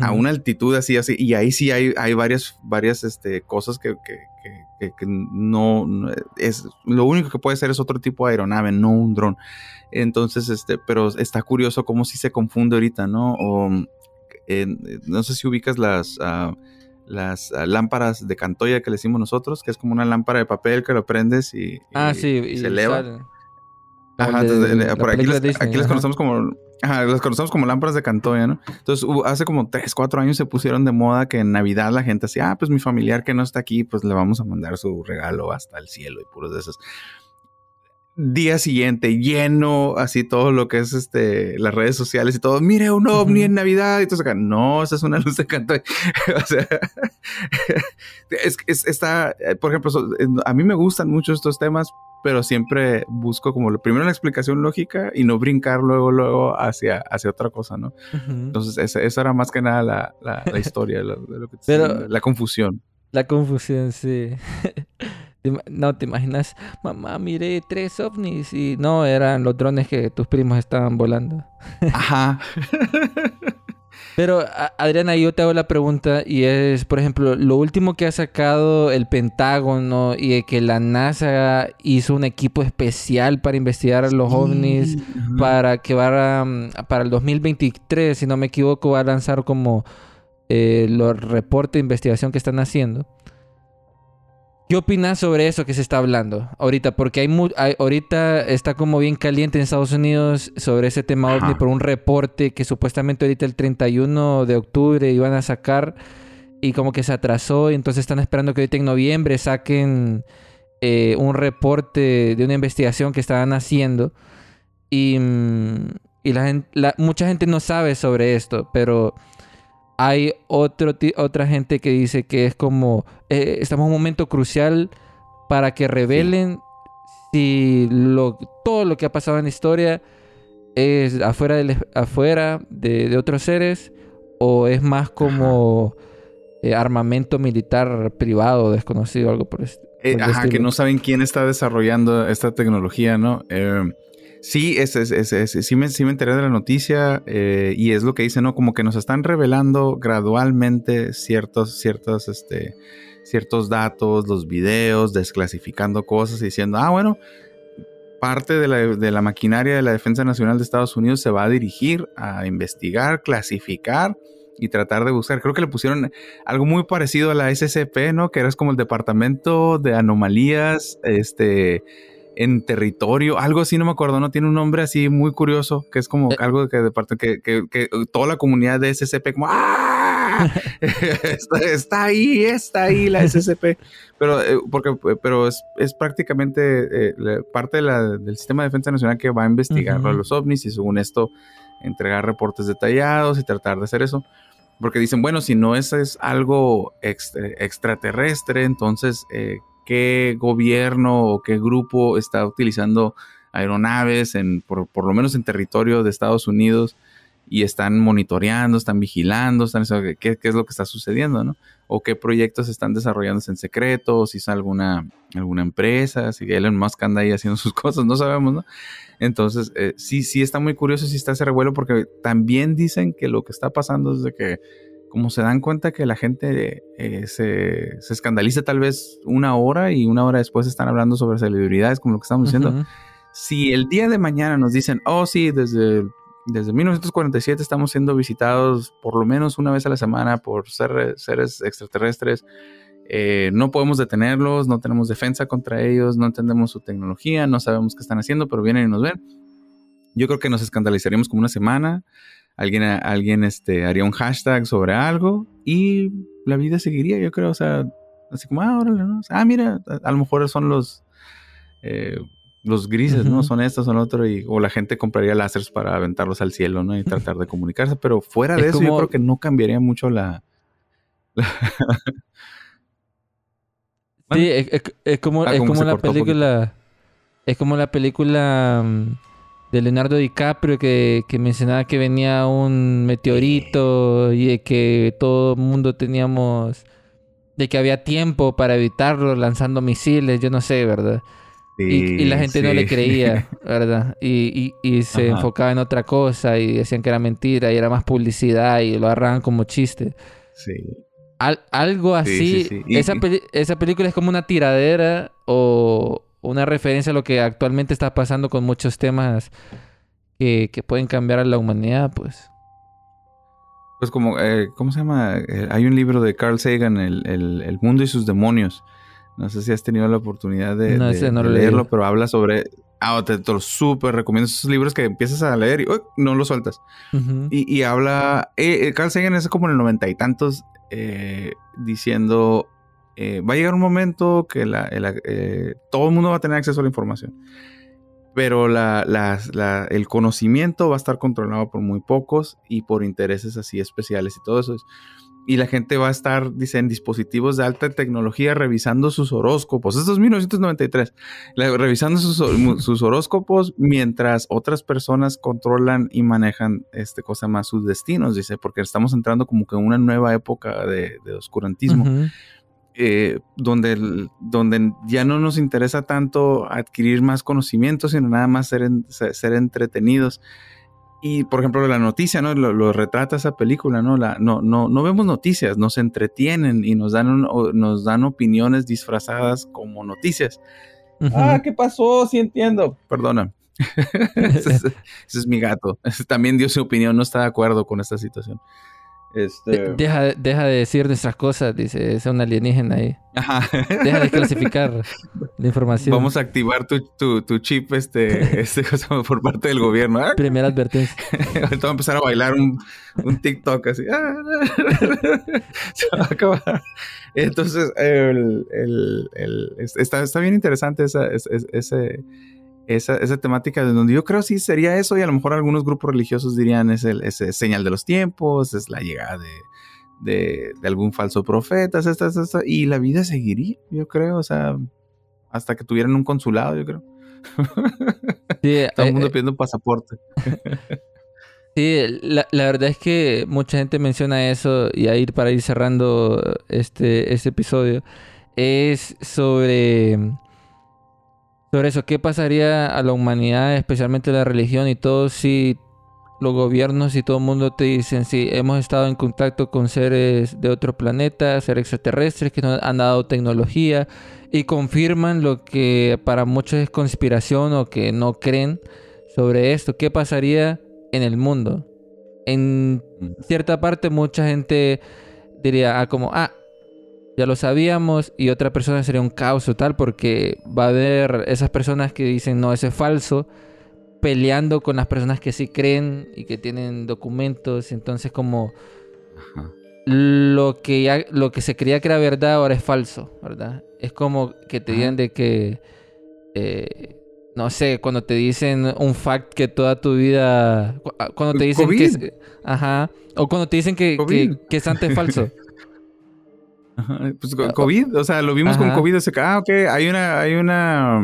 Speaker 5: a una altitud así, así, y ahí sí hay, hay varias, varias este, cosas que, que, que- no, no es, lo único que puede ser es otro tipo de aeronave, no un dron. Entonces, este, pero está curioso cómo sí se confunde ahorita, ¿no? O, eh, no sé si ubicas las, ah, las ah, lámparas de cantoya que le decimos nosotros, que es como una lámpara de papel que lo prendes y,
Speaker 4: Ah, sí. y
Speaker 5: se eleva.
Speaker 4: sale.
Speaker 5: Ajá,
Speaker 4: de-
Speaker 5: entonces,
Speaker 4: la
Speaker 5: por aquí, les,
Speaker 4: de Disney,
Speaker 5: aquí les conocemos como ajá, las conocemos como lámparas de Cantoya, ¿no? Entonces, hace como 3, 4 años se pusieron de moda que en Navidad la gente decía, ah, pues mi familiar que no está aquí, pues le vamos a mandar su regalo hasta el cielo y puros de esos. Día siguiente, lleno, así todo lo que es este las redes sociales y todo. Mire, un ovni en Navidad. Y todo acá, no, esa es una luz de Cantoya. o sea, es, es- está, eh, por ejemplo, a mí me gustan mucho estos temas, pero siempre busco como lo primero la explicación lógica y no brincar luego, luego hacia, hacia otra cosa, ¿no? Entonces, esa, esa era más que nada la, la, la historia, lo- que te
Speaker 4: Pero-
Speaker 5: diciendo, la confusión.
Speaker 4: La confusión, sí. No, te imaginas, mamá, miré tres ovnis y no, eran los drones que tus primos estaban volando.
Speaker 5: Ajá.
Speaker 4: Pero, Adriana, yo te hago la pregunta y es, por ejemplo, lo último que ha sacado el Pentágono y de que la NASA hizo un equipo especial para investigar a los ovnis para que va a, mm, para el 2023, si no me equivoco, va a lanzar como eh, los reportes de investigación que están haciendo. ¿Qué opinas sobre eso que se está hablando ahorita? Porque hay, mu- hay- ahorita está como bien caliente en Estados Unidos sobre ese tema
Speaker 5: Ajá.
Speaker 4: ovni por un reporte que supuestamente ahorita el 31 de octubre iban a sacar y como que se atrasó y entonces están esperando que ahorita en noviembre saquen eh, un reporte de una investigación que estaban haciendo y, mm, y la gente, la- mucha gente no sabe sobre esto, pero hay otro, otra gente que dice que es como, eh, estamos en un momento crucial para que revelen si lo, todo lo que ha pasado en la historia es afuera, del, afuera de, de otros seres o es más como eh, armamento militar privado, desconocido, algo por esto.
Speaker 5: Eh,
Speaker 4: por el
Speaker 5: ajá, que no saben quién está desarrollando esta tecnología, ¿no? Eh, sí, es, es- es- sí, me, me enteré de la noticia eh, y es lo que dice, ¿no? Como que nos están revelando gradualmente ciertos, ciertos, este, ciertos datos, los videos, desclasificando cosas y diciendo, ah, bueno, parte de la, de la maquinaria de la Defensa Nacional de Estados Unidos se va a dirigir a investigar, clasificar y tratar de buscar. Creo que le pusieron algo muy parecido a la SCP, ¿no? Que era como el departamento de anomalías, este, en territorio, algo así, no me acuerdo, ¿no? Tiene un nombre así muy curioso, que es como
Speaker 4: Eh.
Speaker 5: algo que, de parte- que, que, que toda la comunidad de SCP como ¡Ah! está, está ahí, está ahí la SCP. Pero, eh, porque, pero es, es prácticamente eh, la- parte de la- del sistema de defensa nacional que va a investigar
Speaker 4: Ujú.
Speaker 5: los ovnis y según esto entregar reportes detallados y tratar de hacer eso. Porque dicen, bueno, si no es, es algo extra- extraterrestre, entonces, eh, ¿qué gobierno o qué grupo está utilizando aeronaves en, por, por lo menos en territorio de Estados Unidos y están monitoreando, están vigilando, están, ¿qué, qué es lo que está sucediendo, no? O qué proyectos están desarrollándose en secreto, o si es alguna, alguna empresa, si Elon Musk anda ahí haciendo sus cosas, no sabemos, ¿no? Entonces, eh, sí, sí está muy curioso si está ese revuelo, porque también dicen que lo que está pasando es de que, como se dan cuenta que la gente eh, se, se escandaliza tal vez una hora y una hora después están hablando sobre celebridades, como lo que estamos diciendo.
Speaker 4: Ujú.
Speaker 5: Si el día de mañana nos dicen, oh, sí, desde, desde 1947 estamos siendo visitados por lo menos una vez a la semana por ser- seres extraterrestres, eh, no podemos detenerlos, no tenemos defensa contra ellos, no entendemos su tecnología, no sabemos qué están haciendo, pero vienen y nos ven. Yo creo que nos escandalizaríamos como una semana. Alguien, alguien este, haría un hashtag sobre algo y la vida seguiría, yo creo. O sea, así como, ah, órale, ¿no? Ah, mira, a, a lo mejor son los, eh, los grises, ¿no? Son estos, son otro. Y, o la gente compraría láseres para aventarlos al cielo, ¿no? Y tratar de comunicarse. Pero fuera de
Speaker 4: Es
Speaker 5: eso, yo creo que no cambiaría mucho la.
Speaker 4: Sí, es, es- es como,
Speaker 5: Ah, como
Speaker 4: como la película. Es como la película mm, de Leonardo DiCaprio que, que mencionaba que venía un meteorito y de que todo el mundo teníamos. de que había tiempo para evitarlo lanzando misiles, yo no sé, ¿verdad? Y, y la gente no le creía, ¿verdad? Y, y- y se
Speaker 5: Ajá.
Speaker 4: enfocaba en otra cosa y decían que era mentira y era más publicidad y lo agarraban como chiste.
Speaker 5: Sí.
Speaker 4: Al- algo
Speaker 5: Sí,
Speaker 4: así.
Speaker 5: sí,
Speaker 4: esa, peli- esa película es como una tiradera o una referencia a lo que actualmente está pasando con muchos temas que, que pueden cambiar a la humanidad, pues.
Speaker 5: Pues como, eh, ¿cómo se llama? Eh, hay un libro de Carl Sagan, el, el- El mundo y sus demonios. No sé si has tenido la oportunidad de,
Speaker 4: No,
Speaker 5: de-
Speaker 4: ese no
Speaker 5: de
Speaker 4: lo he
Speaker 5: leerlo, pero habla sobre, Ah, te, te lo súper recomiendo. Esos libros que empiezas a leer y uy, no los sueltas. Y, y habla. eh, Carl Sagan es como en el noventa y tantos diciendo. Eh, va a llegar un momento que la- el- eh, todo el mundo va a tener acceso a la información. Pero la- la- el conocimiento va a estar controlado por muy pocos y por intereses así especiales y todo eso. es- Y la gente va a estar, dice, en dispositivos de alta tecnología revisando sus horóscopos. Esto es 1993. La- revisando sus, sus horóscopos mientras otras personas controlan y manejan este cosa más sus destinos, dice, porque estamos entrando como que en una nueva época de, de oscurantismo,
Speaker 4: Ujú.
Speaker 5: Eh, donde, el- donde ya no nos interesa tanto adquirir más conocimiento, sino nada más ser, en- ser, entretenidos. Y, por ejemplo, la noticia, ¿no? Lo, lo retrata esa película, ¿no? La, no, no, no vemos noticias, nos entretienen y nos dan, un- nos dan opiniones disfrazadas como noticias.
Speaker 4: Ujú.
Speaker 5: Ah, ¿qué pasó? Sí entiendo. Perdona. ese, es, ese es mi gato. También dio su opinión, no está de acuerdo con esta situación. Este...
Speaker 4: De- Deja, deja de decir nuestras cosas, dice, es un alienígena ahí.
Speaker 5: Ajá.
Speaker 4: Deja de clasificar la información.
Speaker 5: Vamos a activar tu, tu, tu chip este, este por parte del gobierno. Ah,
Speaker 4: Primera advertencia.
Speaker 5: Ahorita va a empezar a bailar un, un TikTok así. Se va a acabar. Entonces, el, el- el- es- está, está bien interesante esa, es- es- ese, esa, esa temática de donde yo creo sí sería eso y a lo mejor algunos grupos religiosos dirían es, el, es el señal de los tiempos, es la llegada de, de, de algún falso profeta, es esta, es esta, y la vida seguiría, yo creo, o sea, hasta que tuvieran un consulado, yo creo.
Speaker 4: Sí,
Speaker 5: Todo
Speaker 4: eh,
Speaker 5: el mundo
Speaker 4: eh,
Speaker 5: pidiendo pasaporte.
Speaker 4: Sí, la, la verdad es que mucha gente menciona eso y a ir para ir cerrando este, este episodio es sobre sobre eso, qué pasaría a la humanidad, especialmente la religión y todo si los gobiernos y todo el mundo te dicen si hemos estado en contacto con seres de otro planeta, seres extraterrestres que nos han dado tecnología y confirman lo que para muchos es conspiración o que no creen sobre esto, qué pasaría en el mundo. En cierta parte mucha gente diría ah, como, ah, ya lo sabíamos y otra persona sería un caos total porque va a haber esas personas que dicen no, eso es falso, peleando con las personas que sí creen y que tienen documentos, entonces como
Speaker 5: Ajá.
Speaker 4: lo que ya, lo que se creía que era verdad ahora es falso, ¿verdad? Es como que te
Speaker 5: Ajá.
Speaker 4: digan de que eh, no sé, cuando te dicen un fact que toda tu vida ah, cuando te dicen que
Speaker 5: COVID.
Speaker 4: ajá, o cuando te dicen que, que, que Santa es falso.
Speaker 5: Ajá, Pues con COVID, o sea, lo vimos con. COVID. o sea, que, ah, ok, hay una, hay una,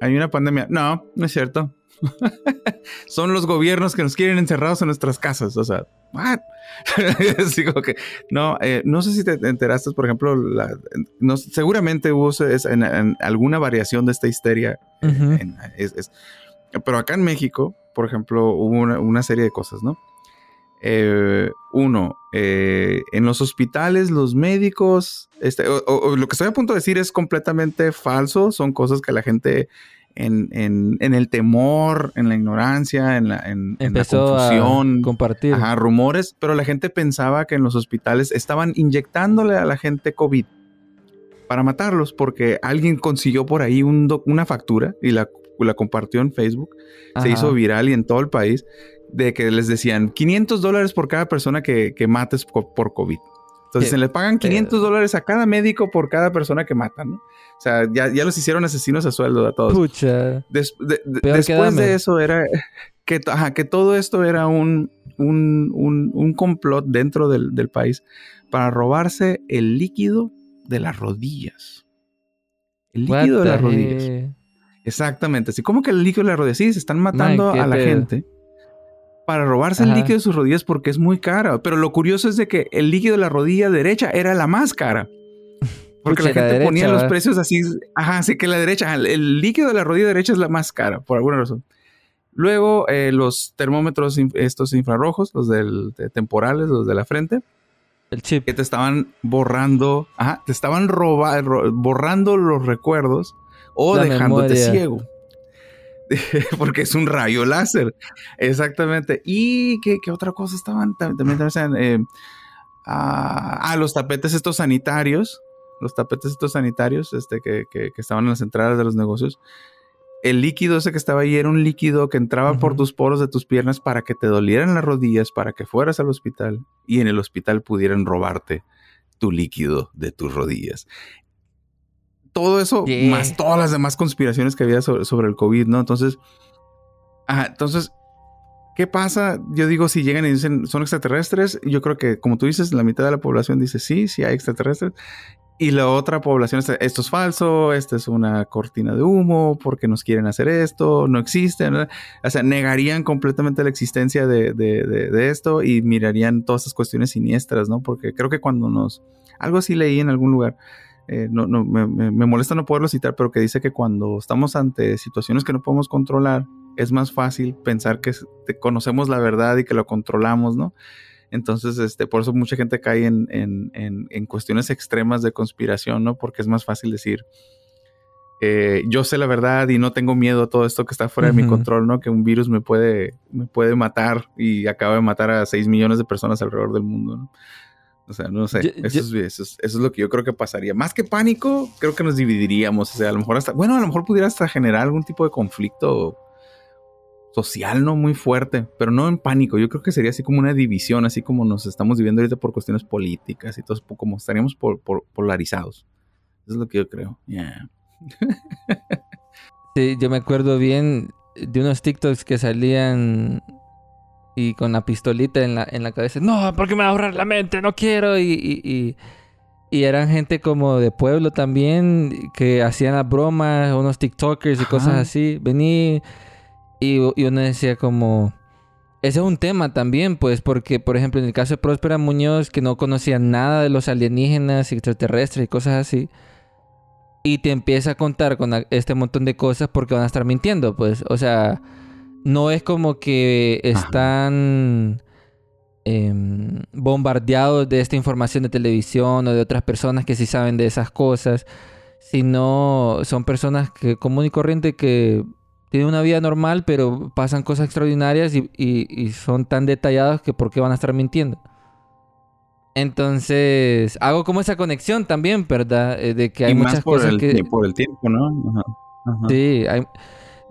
Speaker 5: hay una pandemia. No, no es cierto. Son los gobiernos que nos quieren encerrados en nuestras casas. O sea, what? Así como que, no, eh, no sé si te enteraste, por ejemplo, la- no, seguramente hubo es- en, en alguna variación de esta histeria. eh, en- es- es- pero acá en México, por ejemplo, hubo una, una serie de cosas, ¿no? Eh, uno, eh, en los hospitales, los médicos, este, o- o- o lo que estoy a punto de decir es completamente falso, son cosas que la gente en, en- en el temor, en la ignorancia, en la, en, en la
Speaker 4: a
Speaker 5: confusión,
Speaker 4: compartir.
Speaker 5: ajá, rumores, pero la gente pensaba que en los hospitales estaban inyectándole a la gente COVID para matarlos porque alguien consiguió por ahí un una factura y la, la compartió en Facebook se hizo viral y en todo el país, de que les decían 500 dólares por cada persona que, que mates por COVID. Entonces se le pagan 500 dólares a cada médico por cada persona que matan, ¿no? O sea, ya, ya los hicieron asesinos a sueldo a todos.
Speaker 4: Pucha.
Speaker 5: Des- de- de-
Speaker 4: Peor que
Speaker 5: después de eso era que, ajá, que todo esto era un, un, un- un complot dentro del, del país para robarse el líquido de las rodillas. El
Speaker 4: What
Speaker 5: líquido de las rodillas. Exactamente. Así como que el líquido de las rodillas. Sí, se están matando a la
Speaker 4: pedo.
Speaker 5: gente para robarse el líquido de sus rodillas porque es muy cara. Pero lo curioso es de que el líquido de la rodilla derecha era la más cara. Porque
Speaker 4: Pucha,
Speaker 5: la
Speaker 4: la
Speaker 5: gente ponía los precios así. Ajá, así que la derecha, el líquido de la rodilla derecha es la más cara, por alguna razón. Luego, eh, los termómetros, estos infrarrojos, los del, de temporales, los de la frente,
Speaker 4: El chip.
Speaker 5: que te estaban borrando, ajá, te estaban roba- ro- borrando los recuerdos o
Speaker 4: La
Speaker 5: dejándote
Speaker 4: memoria.
Speaker 5: ciego. Porque es un rayo láser. Exactamente. ¿Y qué, qué otra cosa estaban? Tam- También, también eh, ah, ah, los tapetes estos sanitarios. Los tapetes estos sanitarios este, que, que- que estaban en las entradas de los negocios. el líquido ese que estaba ahí era un líquido que entraba por tus poros de tus piernas para que te dolieran las rodillas, para que fueras al hospital y en el hospital pudieran robarte tu líquido de tus rodillas. Todo eso,
Speaker 4: Yeah.
Speaker 5: más todas las demás conspiraciones que había sobre, sobre el COVID, ¿no? Entonces, ah, entonces, ¿qué pasa? Yo digo, si llegan y dicen son extraterrestres, yo creo que, como tú dices, la mitad de la población dice sí, sí hay extraterrestres. Y la otra población esto es falso, esto es una cortina de humo, porque nos quieren hacer esto, no existe. ¿no? O sea, negarían completamente la existencia de, de- de- de esto y mirarían todas estas cuestiones siniestras, ¿no? Porque creo que cuando nos... Algo así leí en algún lugar, eh, no, no, me, molesta no poderlo citar, pero que dice que cuando estamos ante situaciones que no podemos controlar, es más fácil pensar que conocemos la verdad y que lo controlamos, ¿no? Entonces, este, por eso mucha gente cae en, en- en- en cuestiones extremas de conspiración, ¿no? Porque es más fácil decir, eh, yo sé la verdad y no tengo miedo a todo esto que está fuera de mi control, ¿no? Que un virus me puede, me puede matar y acaba de matar a 6 millones de personas alrededor del mundo, ¿no? O sea, no sé,
Speaker 4: Yo-
Speaker 5: eso,
Speaker 4: yo-
Speaker 5: es, eso, es, eso es lo que yo creo que pasaría. Más que pánico, creo que nos dividiríamos. O sea, a lo mejor hasta, bueno, a lo mejor pudiera hasta generar algún tipo de conflicto social, ¿no? Muy fuerte, pero no en pánico. Yo creo que sería así como una división, así como nos estamos dividiendo ahorita por cuestiones políticas y todo, como estaríamos por- por- polarizados. Eso es lo que yo creo. Yeah.
Speaker 4: Sí, yo me acuerdo bien de unos TikToks que salían y con la pistolita en la, en la cabeza. No, porque me va a ahorrar la mente, no quiero. Y, y, y, y eran gente como de pueblo también que hacían las bromas, unos TikTokers y cosas
Speaker 5: Ajá.
Speaker 4: así. Vení y, y uno decía como... Ese es un tema también, pues, porque, por ejemplo, en el caso de Próspera Muñoz, que no conocía nada de los alienígenas, extraterrestres y cosas así, y te empieza a contar con este montón de cosas porque van a estar mintiendo, pues. O sea, no es como que están em, bombardeados de esta información de televisión o de otras personas que sí saben de esas cosas, sino son personas que común y corriente que tienen una vida normal, pero pasan cosas extraordinarias y, y- y son tan detallados que por qué van a estar mintiendo. Entonces, hago como esa conexión también, ¿verdad? Eh, de que hay
Speaker 5: y
Speaker 4: muchas
Speaker 5: más por
Speaker 4: cosas
Speaker 5: el,
Speaker 4: que...
Speaker 5: por el tiempo, ¿no? Ajá. Ajá.
Speaker 4: Sí, hay-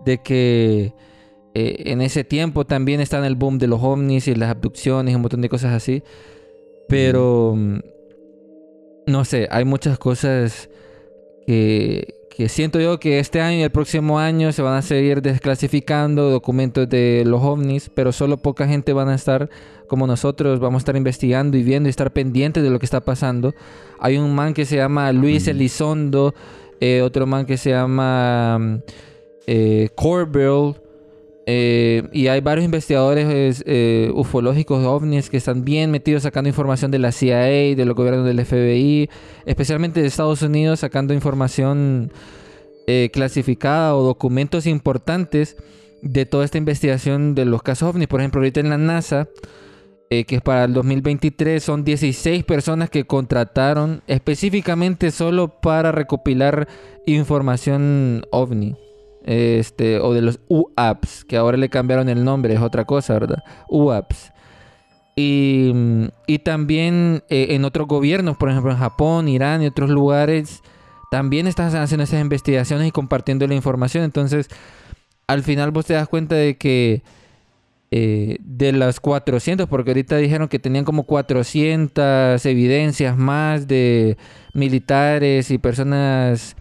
Speaker 4: de que eh, en ese tiempo también está en el boom de los ovnis y las abducciones y un montón de cosas así. Pero, mm, no sé, hay muchas cosas que, que siento yo que este año y el próximo año se van a seguir desclasificando documentos de los ovnis, pero solo poca gente van a estar como nosotros, vamos a estar investigando y viendo y estar pendientes de lo que está pasando. Hay un man que se llama Luis. Elizondo, eh, otro man que se llama mm, eh, Corbell, eh, y hay varios investigadores eh, ufológicos de ovnis que están bien metidos sacando información de la CIA, de los gobiernos del FBI, especialmente de Estados Unidos, sacando información eh, clasificada o documentos importantes de toda esta investigación de los casos ovnis. Por ejemplo, ahorita en la NASA, eh, que es para el 2023, son 16 personas que contrataron específicamente solo para recopilar información ovni. Este, o de los UAPs, que ahora le cambiaron el nombre, es otra cosa, ¿verdad? UAPs. Y, mm, y también eh, en otros gobiernos, por ejemplo en Japón, Irán y otros lugares, también están haciendo esas investigaciones y compartiendo la información. Entonces, al final vos te das cuenta de que eh, de las 400, porque ahorita dijeron que tenían como 400 evidencias más de militares y personas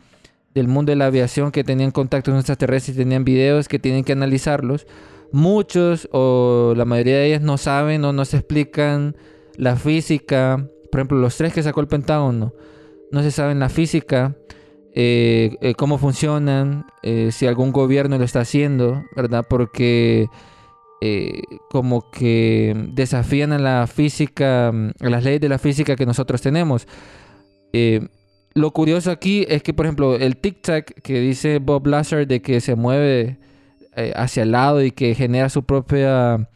Speaker 4: del mundo de la aviación que tenían contacto con extraterrestres y tenían videos que tienen que analizarlos. Muchos o la mayoría de ellas no saben o no se explican la física. Por ejemplo, los tres que sacó el Pentágono no se saben la física, eh, eh, cómo funcionan, eh, si algún gobierno lo está haciendo, ¿verdad? Porque como que desafían a la física, a las leyes de la física que nosotros tenemos. Lo curioso aquí es que, por ejemplo, el tic-tac que dice Bob Lazar de que se mueve eh, hacia el lado y que genera su propia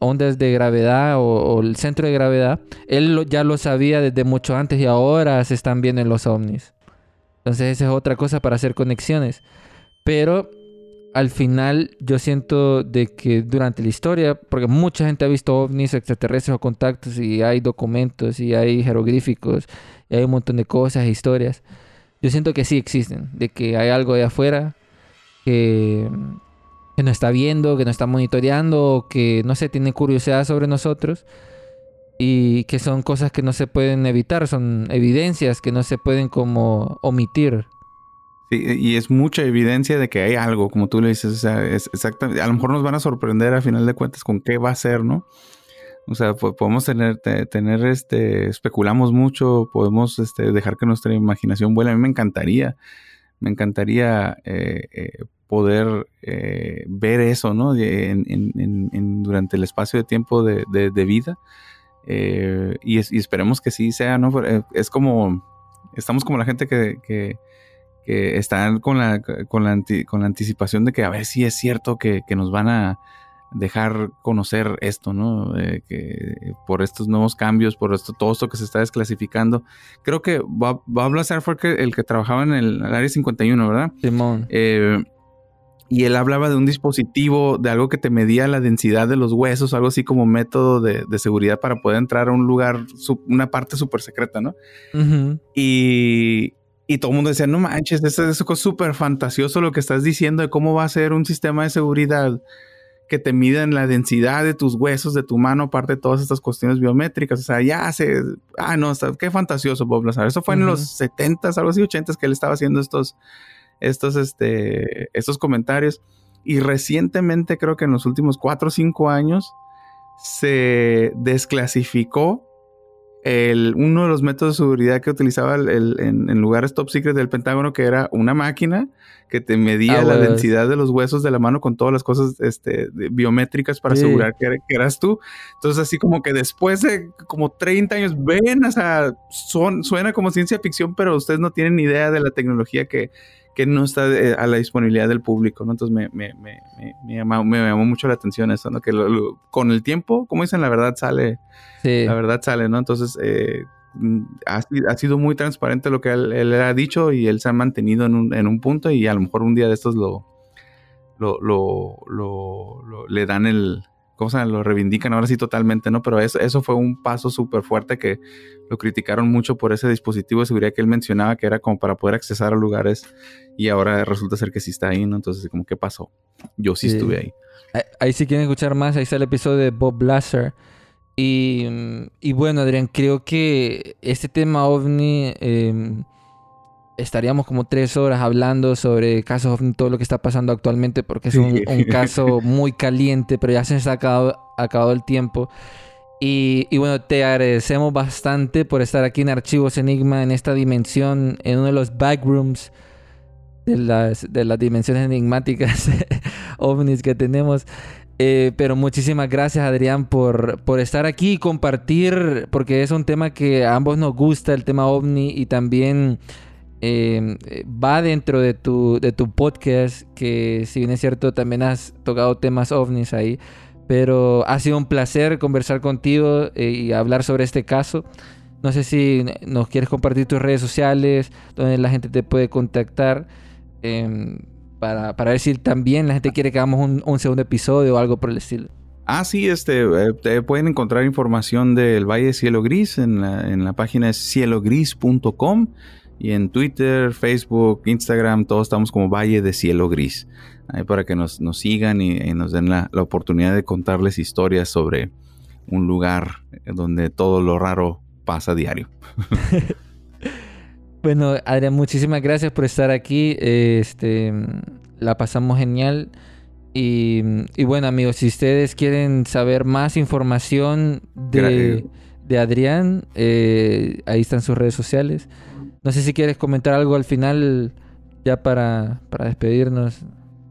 Speaker 4: ondas de gravedad o, el centro de gravedad, él ya lo sabía desde mucho antes y ahora se están viendo en los ovnis. Entonces esa es otra cosa para hacer conexiones. Pero al final yo siento de que durante la historia, porque mucha gente ha visto ovnis, extraterrestres o contactos y hay documentos y hay jeroglíficos y hay un montón de cosas, historias. Yo siento que sí existen, de que hay algo de afuera que, que nos está viendo, que nos está monitoreando, que no sé, tiene curiosidad sobre nosotros y que son cosas que no se pueden evitar, son evidencias que no se pueden como omitir.
Speaker 5: Sí, y es mucha evidencia de que hay algo, como tú le dices, o sea, es exactamente, a lo mejor nos van a sorprender a final de cuentas con qué va a ser, ¿no? O sea, podemos tener, tener, este, especulamos mucho, podemos este, dejar que nuestra imaginación vuele. A mí me encantaría, me encantaría eh, eh, poder eh, ver eso, ¿no? Durante el espacio de tiempo de, vida. Y, esperemos que sí sea, ¿no? Es como, estamos como la gente que, están con la, con, la con la anticipación de que a ver si es cierto que nos van a dejar conocer esto, ¿no? Eh, que por estos nuevos cambios, por esto, todo esto que se está desclasificando. Creo que Bob, Bob fue el que, trabajaba en el, área 51, ¿verdad?
Speaker 4: Simón.
Speaker 5: Eh, y él hablaba de un dispositivo, de algo que te medía la densidad de los huesos, algo así como método de, seguridad para poder entrar a un lugar, una parte súper secreta, ¿no? y, y todo el mundo decía, no manches, eso es súper fantasioso lo que estás diciendo de cómo va a ser un sistema de seguridad que te miden la densidad de tus huesos, de tu mano, aparte de todas estas cuestiones biométricas. O sea, ya se... Ah, no, qué fantasioso Bob Lazar. Eso fue en los 70s, algo así, 80s, que él estaba haciendo estos, estos, este, estos comentarios. Y recientemente, creo que en los últimos 4 o 5 años, se desclasificó el, uno de los métodos de seguridad que utilizaba el, en, lugares top secret del Pentágono, que era una máquina que te medía ah, la densidad de los huesos de la mano con todas las cosas este, biométricas para asegurar que, eras tú. Entonces, así como que después de como 30 años, ven, o sea, son, suena como ciencia ficción, pero ustedes no tienen ni idea de la tecnología que, que no está eh, a la disponibilidad del público, ¿no? Entonces me, me, me, me llamó, mucho la atención eso, ¿no? Que con el tiempo, como dicen, la verdad sale, la verdad sale, ¿no? Entonces eh, mm, ha, sido muy transparente lo que él, ha dicho y él se ha mantenido en un, en un, punto y a lo mejor un día de estos lo, lo, lo le dan el, ¿cómo se Lo reivindican ahora sí totalmente, ¿no? Pero eso, eso fue un paso súper fuerte que lo criticaron mucho por ese dispositivo de seguridad que él mencionaba que era como para poder accesar a lugares y ahora resulta ser que sí está ahí, ¿no? Entonces, como, ¿qué pasó? Yo sí, estuve ahí.
Speaker 4: Ahí si quieren escuchar más, ahí está el episodio de Bob Blaser. Y, y bueno, Adrián, creo que este tema ovni... Eh, estaríamos como tres horas hablando sobre casos, todo lo que está pasando actualmente, porque es un, caso muy caliente, pero ya se nos ha acabado, el tiempo. Y, bueno, te agradecemos bastante por estar aquí en Archivos Enigma, en esta dimensión, en uno de los backrooms de las, de las dimensiones enigmáticas ovnis que tenemos. Eh, pero muchísimas gracias Adrián por, por estar aquí y compartir, porque es un tema que a ambos nos gusta, el tema ovni y también Em, va dentro de tu, de tu podcast, que si bien es cierto, también has tocado temas ovnis ahí, pero ha sido un placer conversar contigo eh, y hablar sobre este caso. No sé si nos quieres compartir tus redes sociales, donde la gente te puede contactar, em, para, para, ver si también la gente quiere que hagamos un, segundo episodio o algo por el estilo.
Speaker 5: Ah, sí, este, eh, pueden encontrar información del Valle de Cielo Gris en la, en la página cielogris.com. Y en Twitter, Facebook, Instagram, todos estamos como Valle de Cielo Gris. Ahí para que nos, sigan y, nos den la, oportunidad de contarles historias sobre un lugar donde todo lo raro pasa a diario.
Speaker 4: bueno, Adrián, muchísimas gracias por estar aquí. Este, la pasamos genial. Y, bueno, amigos, si ustedes quieren saber más información de, Adrián, eh, ahí están sus redes sociales. No sé si quieres comentar algo al final ya para, para despedirnos.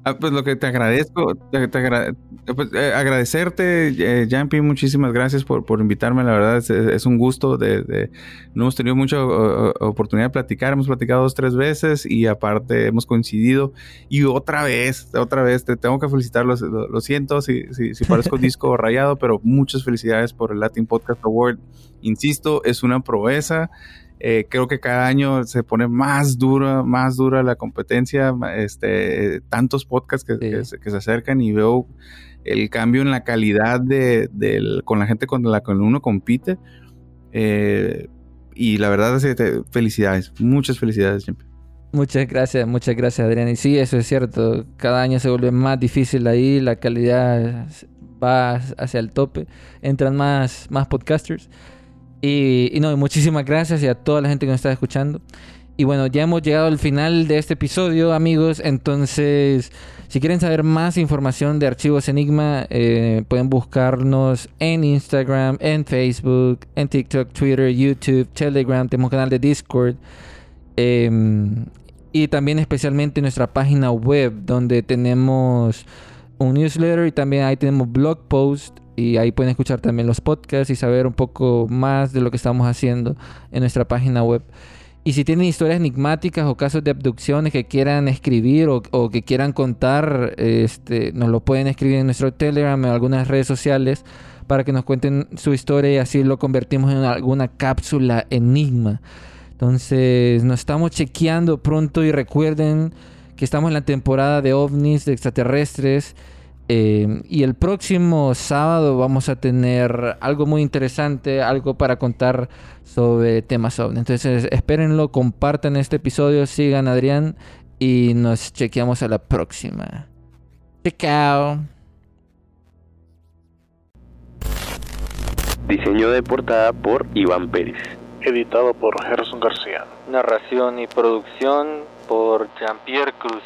Speaker 5: Ah, pues lo que te agradezco, te, pues, eh, agradecerte, eh, Jampi, muchísimas gracias por, por, invitarme, la verdad es, un gusto, de, no hemos tenido mucha oportunidad de platicar, hemos platicado dos, tres veces y aparte hemos coincidido y otra vez, otra vez, te tengo que felicitar, lo, lo, siento si, si, si parezco disco rayado, pero muchas felicidades por el Latin Podcast Award, insisto, es una proeza. Eh, creo que cada año se pone más dura, más dura la competencia, este, tantos podcasts que, se, acercan y veo el cambio en la calidad de, con la gente con la que uno compite. Eh, y la verdad es que felicidades, muchas felicidades siempre.
Speaker 4: Muchas gracias, muchas gracias Adrián. Y sí, eso es cierto. Cada año se vuelve más difícil ahí, la calidad va hacia el tope. Entran más, más podcasters. Y, no, muchísimas gracias y a toda la gente que nos está escuchando. Y bueno, ya hemos llegado al final de este episodio, amigos. Entonces, si quieren saber más información de Archivos Enigma, eh, pueden buscarnos en Instagram, en Facebook, en TikTok, Twitter, YouTube, Telegram. Tenemos canal de Discord. Em, y también especialmente nuestra página web, donde tenemos un newsletter y también ahí tenemos blog post. Y ahí pueden escuchar también los podcasts y saber un poco más de lo que estamos haciendo en nuestra página web. Y si tienen historias enigmáticas o casos de abducciones que quieran escribir o, que quieran contar, este, nos lo pueden escribir en nuestro Telegram o algunas redes sociales para que nos cuenten su historia y así lo convertimos en alguna cápsula enigma. Entonces nos estamos chequeando pronto y recuerden que estamos en la temporada de ovnis, de extraterrestres. Eh, y el próximo sábado vamos a tener algo muy interesante, algo para contar sobre temas ovni. Entonces espérenlo, compartan este episodio, sigan Adrián y nos chequeamos a la próxima. Chao.
Speaker 6: Diseño de portada por Iván Pérez.
Speaker 2: Editado por Gerson García.
Speaker 3: Narración y producción por Jean-Pierre Cruz.